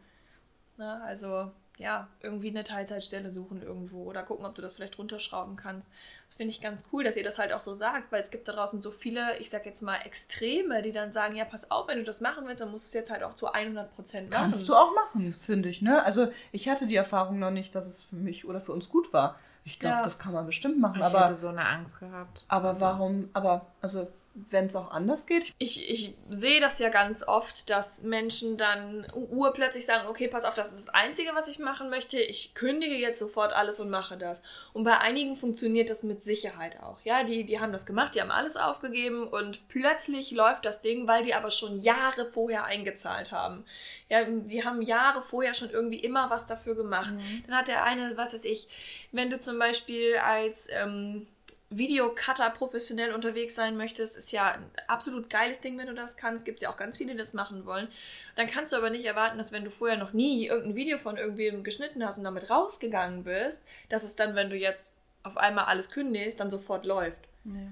Ne? Also ja, irgendwie eine Teilzeitstelle suchen irgendwo oder gucken, ob du das vielleicht runterschrauben kannst. Das finde ich ganz cool, dass ihr das halt auch so sagt, weil es gibt da draußen so viele, ich sag jetzt mal Extreme, die dann sagen, ja, pass auf, wenn du das machen willst, dann musst du es jetzt halt auch zu 100 Prozent machen. Kannst du auch machen, finde ich. Ne? Also ich hatte die Erfahrung noch nicht, dass es für mich oder für uns gut war. Ich glaube, Ja. das kann man bestimmt machen. Ich aber hätte so eine Angst gehabt. aber Also, warum, aber also wenn es auch anders geht, Ich, ich sehe das ja ganz oft, dass Menschen dann urplötzlich sagen, okay, pass auf, das ist das Einzige, was ich machen möchte. Ich kündige jetzt sofort alles und mache das. Und bei einigen funktioniert das mit Sicherheit auch. Ja, die, die haben das gemacht, die haben alles aufgegeben und plötzlich läuft das Ding, weil die aber schon Jahre vorher eingezahlt haben. Ja, die haben Jahre vorher schon irgendwie immer was dafür gemacht. Dann hat der eine, was weiß ich, wenn du zum Beispiel als ähm, Videocutter professionell unterwegs sein möchtest, ist ja ein absolut geiles Ding, wenn du das kannst. Gibt es ja auch ganz viele, die das machen wollen. Dann kannst du aber nicht erwarten, dass wenn du vorher noch nie irgendein Video von irgendwem geschnitten hast und damit rausgegangen bist, dass es dann, wenn du jetzt auf einmal alles kündigst, dann sofort läuft. Nee.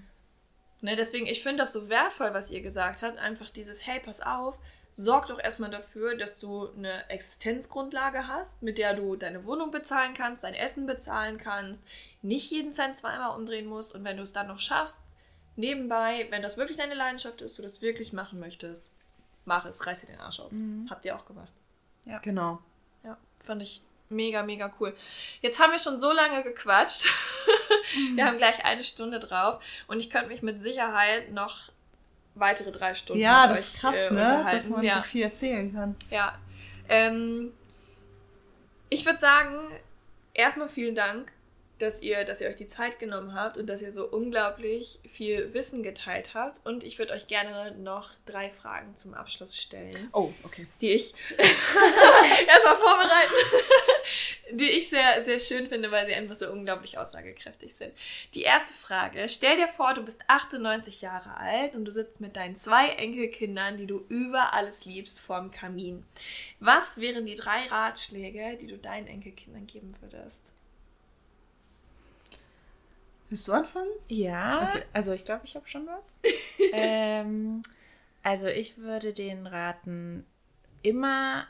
Ne, deswegen, ich finde das so wertvoll, was ihr gesagt habt. Einfach dieses, hey, pass auf, sorg doch erstmal dafür, dass du eine Existenzgrundlage hast, mit der du deine Wohnung bezahlen kannst, dein Essen bezahlen kannst, nicht jeden Cent zweimal umdrehen musst und wenn du es dann noch schaffst, nebenbei, wenn das wirklich deine Leidenschaft ist, du das wirklich machen möchtest, mach es, reiß dir den Arsch auf. Habt ihr auch gemacht. genau. Ja, fand ich mega, mega cool. Jetzt haben wir schon so lange gequatscht. [laughs] wir haben gleich eine Stunde drauf und ich könnte mich mit Sicherheit noch weitere drei Stunden Ja, das euch, ist krass, äh, ne? Dass man ja. so viel erzählen kann. Ja. Ähm, ich würde sagen, erstmal vielen Dank, dass ihr, dass ihr euch die Zeit genommen habt und dass ihr so unglaublich viel Wissen geteilt habt. Und ich würde euch gerne noch drei Fragen zum Abschluss stellen Oh, okay. die ich [laughs] erstmal vorbereiten, [laughs] die ich sehr, sehr schön finde, weil sie einfach so unglaublich aussagekräftig sind. Die erste Frage, stell dir vor, du bist 98 Jahre alt und du sitzt mit deinen zwei Enkelkindern, die du über alles liebst, vorm Kamin. Was wären die drei Ratschläge, die du deinen Enkelkindern geben würdest? Willst du anfangen? Ja, Okay. also ich glaube, ich habe schon was. [laughs] ähm, also ich würde denen raten, immer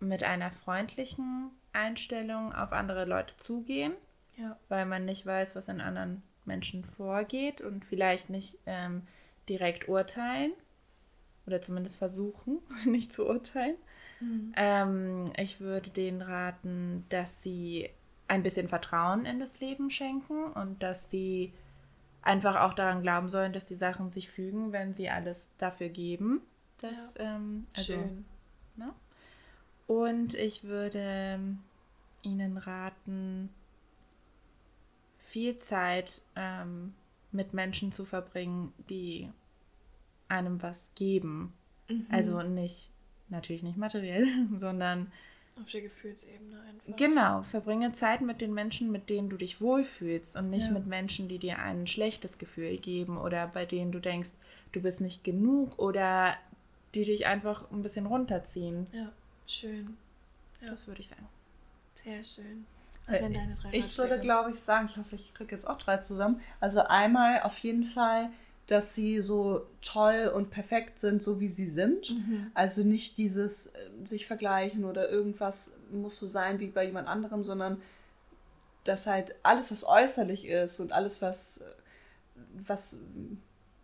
mit einer freundlichen Einstellung auf andere Leute zugehen, Ja. weil man nicht weiß, was in anderen Menschen vorgeht und vielleicht nicht ähm, direkt urteilen oder zumindest versuchen, [laughs] nicht zu urteilen. Ähm, ich würde denen raten, dass sie ein bisschen Vertrauen in das Leben schenken und dass sie einfach auch daran glauben sollen, dass die Sachen sich fügen, wenn sie alles dafür geben. Das, ähm, also, Schön. Ne? Und ich würde ähm, ihnen raten, viel Zeit ähm, mit Menschen zu verbringen, die einem was geben. Also nicht, natürlich nicht materiell, [laughs] sondern Auf der Gefühlsebene einfach. genau, verbringe Zeit mit den Menschen, mit denen du dich wohlfühlst und nicht Ja. mit Menschen, die dir ein schlechtes Gefühl geben oder bei denen du denkst, du bist nicht genug oder die dich einfach ein bisschen runterziehen. Ja, schön. Ja. Das würde ich sagen. Sehr schön. Was sind deine drei Ich würde, glaube ich, sagen, ich hoffe, ich kriege jetzt auch drei zusammen. Also einmal auf jeden Fall, dass sie so toll und perfekt sind, so wie sie sind. Mhm. Also nicht dieses äh, sich vergleichen oder irgendwas muss so sein wie bei jemand anderem, sondern dass halt alles, was äußerlich ist und alles, was, was,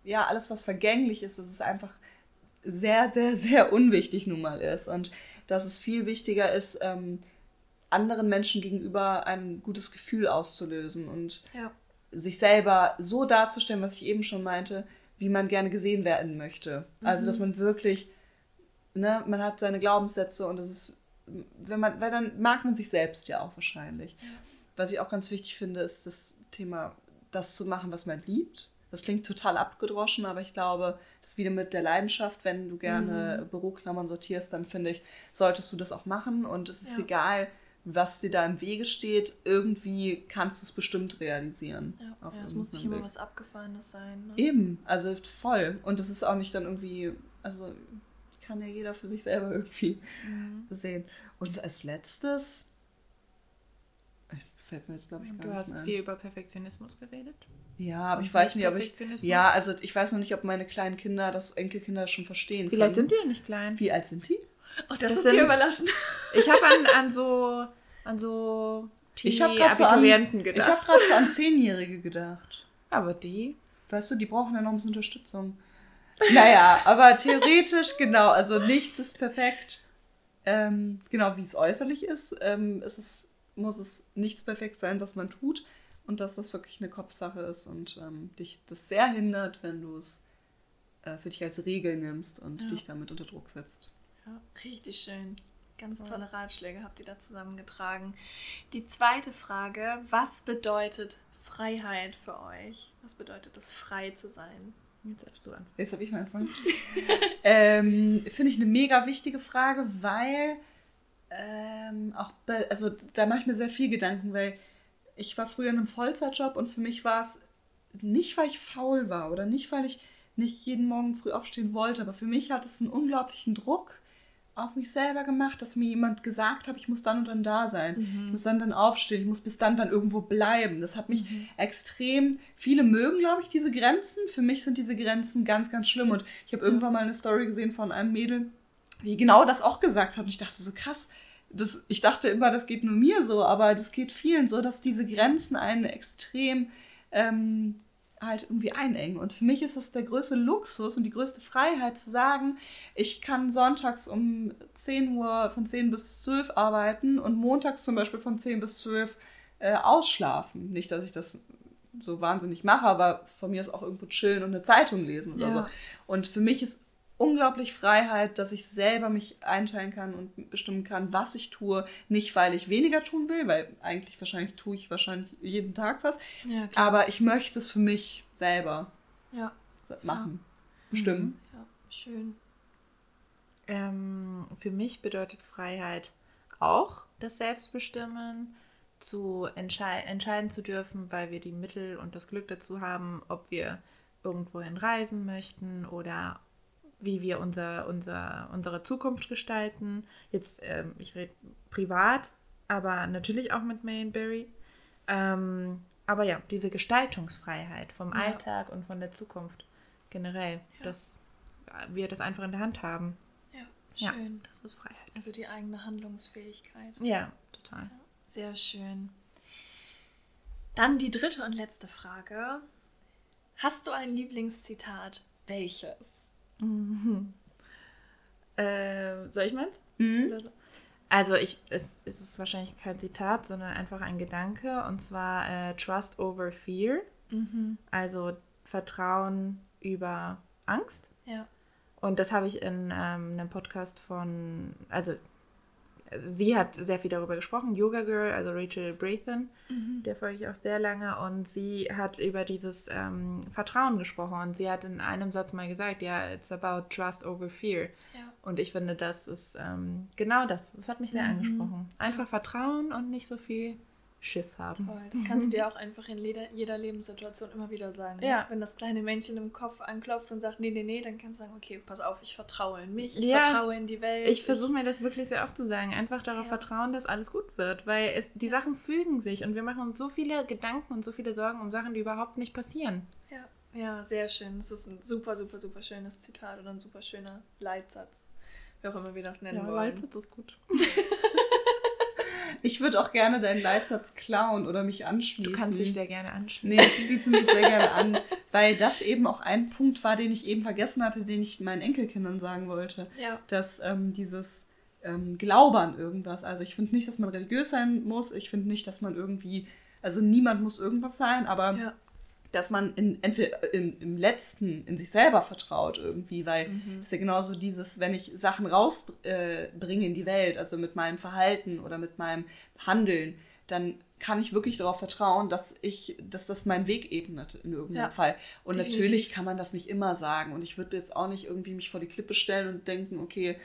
ja, alles, was vergänglich ist, dass es einfach sehr, sehr, [laughs] sehr unwichtig nun mal ist. Und dass es viel wichtiger ist, ähm, anderen Menschen gegenüber ein gutes Gefühl auszulösen und ja. Sich selber so darzustellen, was ich eben schon meinte, wie man gerne gesehen werden möchte. Mhm. Also, dass mhm. man wirklich, ne, man hat seine Glaubenssätze und das ist, wenn man, weil dann mag man sich selbst ja auch wahrscheinlich. Ja. Was ich auch ganz wichtig finde, ist das Thema, das zu machen, was man liebt. Das klingt total abgedroschen, aber ich glaube, das ist wieder mit der Leidenschaft. Wenn du gerne mhm. Büroklammern sortierst, dann finde ich, solltest du das auch machen. Und es ist ja. egal, was dir da im Wege steht, irgendwie kannst du es bestimmt realisieren. Ja, ja es muss nicht immer was Abgefahrenes sein. Ne? Eben, also voll. Und es ist auch nicht dann irgendwie, also kann ja jeder für sich selber irgendwie mhm. sehen. Und als letztes, fällt mir jetzt glaube ich gar Du hast viel über Perfektionismus geredet. Ja, aber ich weiß nicht, ob ich. Ja, also ich weiß noch nicht, ob meine kleinen Kinder, das Enkelkinder schon verstehen. Vielleicht können. sind die ja nicht klein. Wie alt sind die? Oh, das, das ist sind, dir überlassen. [laughs] Ich habe an, an so an so ich habe gerade so gedacht. Ich habe gerade so an Zehnjährige gedacht. Aber die? Weißt du, die brauchen ja noch ein bisschen Unterstützung. Naja, aber theoretisch, genau, also nichts ist perfekt. Ähm, genau, wie es äußerlich ist, ähm, ist es, muss es nichts perfekt sein, was man tut und dass das wirklich eine Kopfsache ist und ähm, dich das sehr hindert, wenn du es äh, für dich als Regel nimmst und ja. dich damit unter Druck setzt. Ja, richtig schön. Ganz tolle Ratschläge habt ihr da zusammengetragen. Die zweite Frage, was bedeutet Freiheit für euch? Was bedeutet es, frei zu sein? Jetzt darfst du an. Jetzt habe ich mal angefangen. [laughs] ähm, Finde ich eine mega wichtige Frage, weil ähm, auch bei, also da mache ich mir sehr viel Gedanken, weil ich war früher in einem Vollzeitjob und für mich war es nicht, weil ich faul war oder nicht, weil ich nicht jeden Morgen früh aufstehen wollte, aber für mich hat es einen unglaublichen Druck auf mich selber gemacht, dass mir jemand gesagt hat, ich muss dann und dann da sein. Mhm. Ich muss dann dann aufstehen, ich muss bis dann dann irgendwo bleiben. Das hat mich mhm. extrem, viele mögen, glaube ich, diese Grenzen. Für mich sind diese Grenzen ganz, ganz schlimm. Und ich habe irgendwann mal eine Story gesehen von einem Mädel, die genau das auch gesagt hat. Und ich dachte so krass, das, ich dachte immer, das geht nur mir so, aber das geht vielen so, dass diese Grenzen einen extrem ähm, halt irgendwie einengen. Und für mich ist das der größte Luxus und die größte Freiheit zu sagen, ich kann sonntags um 10 Uhr von 10 bis 12 arbeiten und montags zum Beispiel von 10 bis 12 äh, ausschlafen. Nicht, dass ich das so wahnsinnig mache, aber von mir ist auch irgendwo chillen und eine Zeitung lesen oder ja. so. Und für mich ist unglaublich Freiheit, dass ich selber mich einteilen kann und bestimmen kann, was ich tue. Nicht, weil ich weniger tun will, weil eigentlich wahrscheinlich tue ich wahrscheinlich jeden Tag was. Ja, aber ich möchte es für mich selber ja. machen, ja. bestimmen. Mhm. Ja, schön. Ähm, für mich bedeutet Freiheit auch das Selbstbestimmen, zu entschei entscheiden zu dürfen, weil wir die Mittel und das Glück dazu haben, ob wir irgendwohin reisen möchten oder wie wir unser, unser, unsere Zukunft gestalten. Jetzt, ähm, ich rede privat, aber natürlich auch mit Mainberry. Ähm, aber ja, diese Gestaltungsfreiheit vom ja. Alltag und von der Zukunft generell, ja. dass wir das einfach in der Hand haben. Ja, schön. Ja, das ist Freiheit. Also die eigene Handlungsfähigkeit. Ja, total. Sehr schön. Dann die dritte und letzte Frage. Hast du ein Lieblingszitat? Welches? Mhm. Äh, soll ich meins? Mhm. Also ich, es, es, ist wahrscheinlich kein Zitat, sondern einfach ein Gedanke und zwar äh, Trust over Fear. Mhm. Also Vertrauen über Angst. Ja. Und das habe ich in ähm, einem Podcast von, also sie hat sehr viel darüber gesprochen, Yoga Girl, also Rachel Brathen, mhm. der folge ich auch sehr lange und sie hat über dieses ähm, Vertrauen gesprochen und sie hat in einem Satz mal gesagt, ja, it's about trust over fear. Ja. Und ich finde, das ist ähm, genau das. Das hat mich sehr mhm. angesprochen. Einfach Vertrauen und nicht so viel Schiss haben. Toll, das kannst du dir auch einfach in jeder, jeder Lebenssituation immer wieder sagen. ne? Ja. Wenn das kleine Männchen im Kopf anklopft und sagt, nee, nee, nee, dann kannst du sagen, okay, pass auf, ich vertraue in mich, ich Ja. vertraue in die Welt. Ich versuche mir das wirklich sehr oft zu sagen. Einfach darauf Ja. vertrauen, dass alles gut wird. Weil es, die Sachen fügen sich und wir machen uns so viele Gedanken und so viele Sorgen um Sachen, die überhaupt nicht passieren. Ja, ja, sehr schön. Das ist ein super, super, super schönes Zitat oder ein super schöner Leitsatz. Wie auch immer wir das nennen wollen. ist gut. [laughs] Ich würde auch gerne deinen Leitsatz klauen oder mich Du anschließen. kannst dich sehr gerne anschließen. Nee, ich schließe mich sehr gerne an, weil das eben auch ein Punkt war, den ich eben vergessen hatte, den ich meinen Enkelkindern sagen wollte. Ja. Dass ähm, dieses ähm, Glaube an irgendwas, also ich finde nicht, dass man religiös sein muss, ich finde nicht, dass man irgendwie, also niemand muss irgendwas sein, aber Ja. Dass man in, entweder im, im Letzten in sich selber vertraut irgendwie, weil Mhm. es ist ja genauso dieses, wenn ich Sachen rausbringe äh, in die Welt, also mit meinem Verhalten oder mit meinem Handeln, dann kann ich wirklich darauf vertrauen, dass ich, dass das meinen Weg ebnet in irgendeinem Ja, Fall. Und definitiv. natürlich kann man das nicht immer sagen. Und ich würde jetzt auch nicht irgendwie mich vor die Klippe stellen und denken, okay,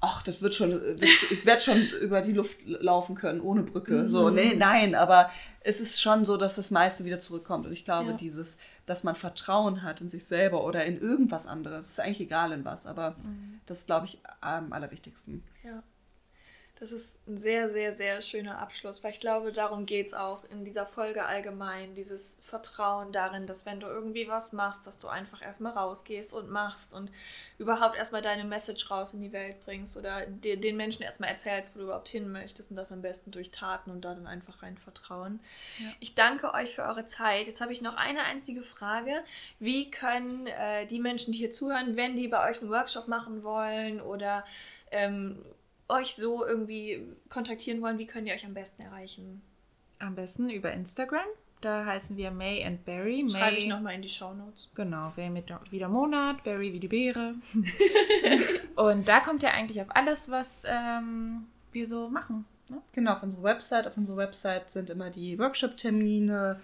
ach, das wird schon, wird, ich werde schon [laughs] über die Luft laufen können, ohne Brücke. So, Mhm. nee, nein, aber es ist schon so, dass das meiste wieder zurückkommt. Und ich glaube, Ja. dieses, dass man Vertrauen hat in sich selber oder in irgendwas anderes, ist eigentlich egal in was, aber Mhm. das ist, glaube ich, am allerwichtigsten. Ja. Das ist ein sehr, sehr, sehr schöner Abschluss, weil ich glaube, darum geht es auch in dieser Folge allgemein. Dieses Vertrauen darin, dass wenn du irgendwie was machst, dass du einfach erstmal rausgehst und machst und überhaupt erstmal deine Message raus in die Welt bringst oder dir, den Menschen erstmal erzählst, wo du überhaupt hin möchtest und das am besten durch Taten und da dann einfach rein vertrauen. Ich danke euch für eure Zeit. Jetzt habe ich noch eine einzige Frage. Wie können äh, die Menschen, die hier zuhören, wenn die bei euch einen Workshop machen wollen oder ähm, euch so irgendwie kontaktieren wollen, wie können die euch am besten erreichen? Am besten über Instagram. Da heißen wir May and. Schreibe May, ich nochmal in die Shownotes. Genau, May mit wieder Monat, Berry wie die Beere. [laughs] und da kommt ihr eigentlich auf alles, was ähm, wir so machen. Ne? Genau, auf unserer Website. Auf unserer Website sind immer die Workshop-Termine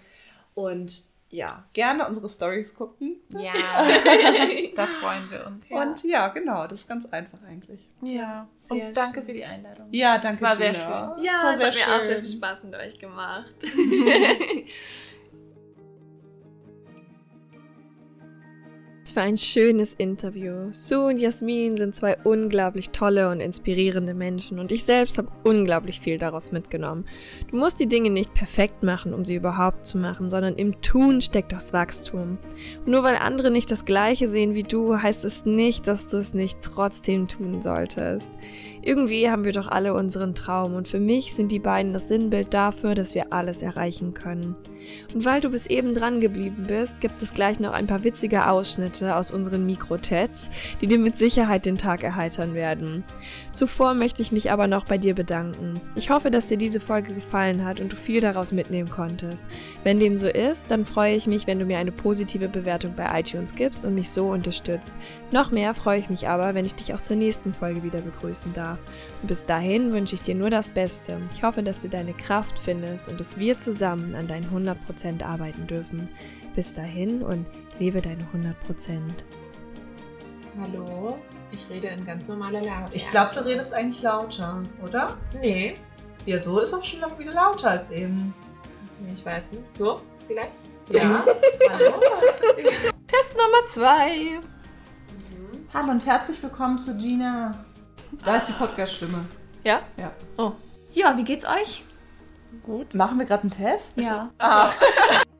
und ja, gerne unsere Stories gucken. Ja, [laughs] da freuen wir uns. Ja. Und ja, genau, das ist ganz einfach eigentlich. Ja, Sehr und danke schön. für die Einladung. Ja, danke. Es war sehr Gina. schön. Ja, es war es sehr hat mir auch sehr schön. viel Spaß mit euch gemacht. [laughs] Für ein schönes Interview. Sue und Jasmin sind zwei unglaublich tolle und inspirierende Menschen und ich selbst habe unglaublich viel daraus mitgenommen. Du musst die Dinge nicht perfekt machen, um sie überhaupt zu machen, sondern im Tun steckt das Wachstum. Und nur weil andere nicht das Gleiche sehen wie du, heißt es nicht, dass du es nicht trotzdem tun solltest. Irgendwie haben wir doch alle unseren Traum und für mich sind die beiden das Sinnbild dafür, dass wir alles erreichen können. Und weil du bis eben dran geblieben bist, gibt es gleich noch ein paar witzige Ausschnitte aus unseren Mikrotests, die dir mit Sicherheit den Tag erheitern werden. Zuvor möchte ich mich aber noch bei dir bedanken. Ich hoffe, dass dir diese Folge gefallen hat und du viel daraus mitnehmen konntest. Wenn dem so ist, dann freue ich mich, wenn du mir eine positive Bewertung bei iTunes gibst und mich so unterstützt. Noch mehr freue ich mich aber, wenn ich dich auch zur nächsten Folge wieder begrüßen darf. Und bis dahin wünsche ich dir nur das Beste. Ich hoffe, dass du deine Kraft findest und dass wir zusammen an deinen 100% arbeiten dürfen. Bis dahin und lebe deine 100%. Hallo, ich rede in ganz normaler Lautstärke. Ich glaube, du redest eigentlich lauter, oder? Nee, Ja, so ist auch schon noch wieder lauter als eben. ich weiß nicht. So, vielleicht? Ja. Hallo? [laughs] Test Nummer 2. Hallo und herzlich willkommen zu Gina. Da ist die Podcast-Stimme. Ja? Ja. Oh. Ja, wie geht's euch? Machen wir gerade einen Test? Ja. Ah. [laughs]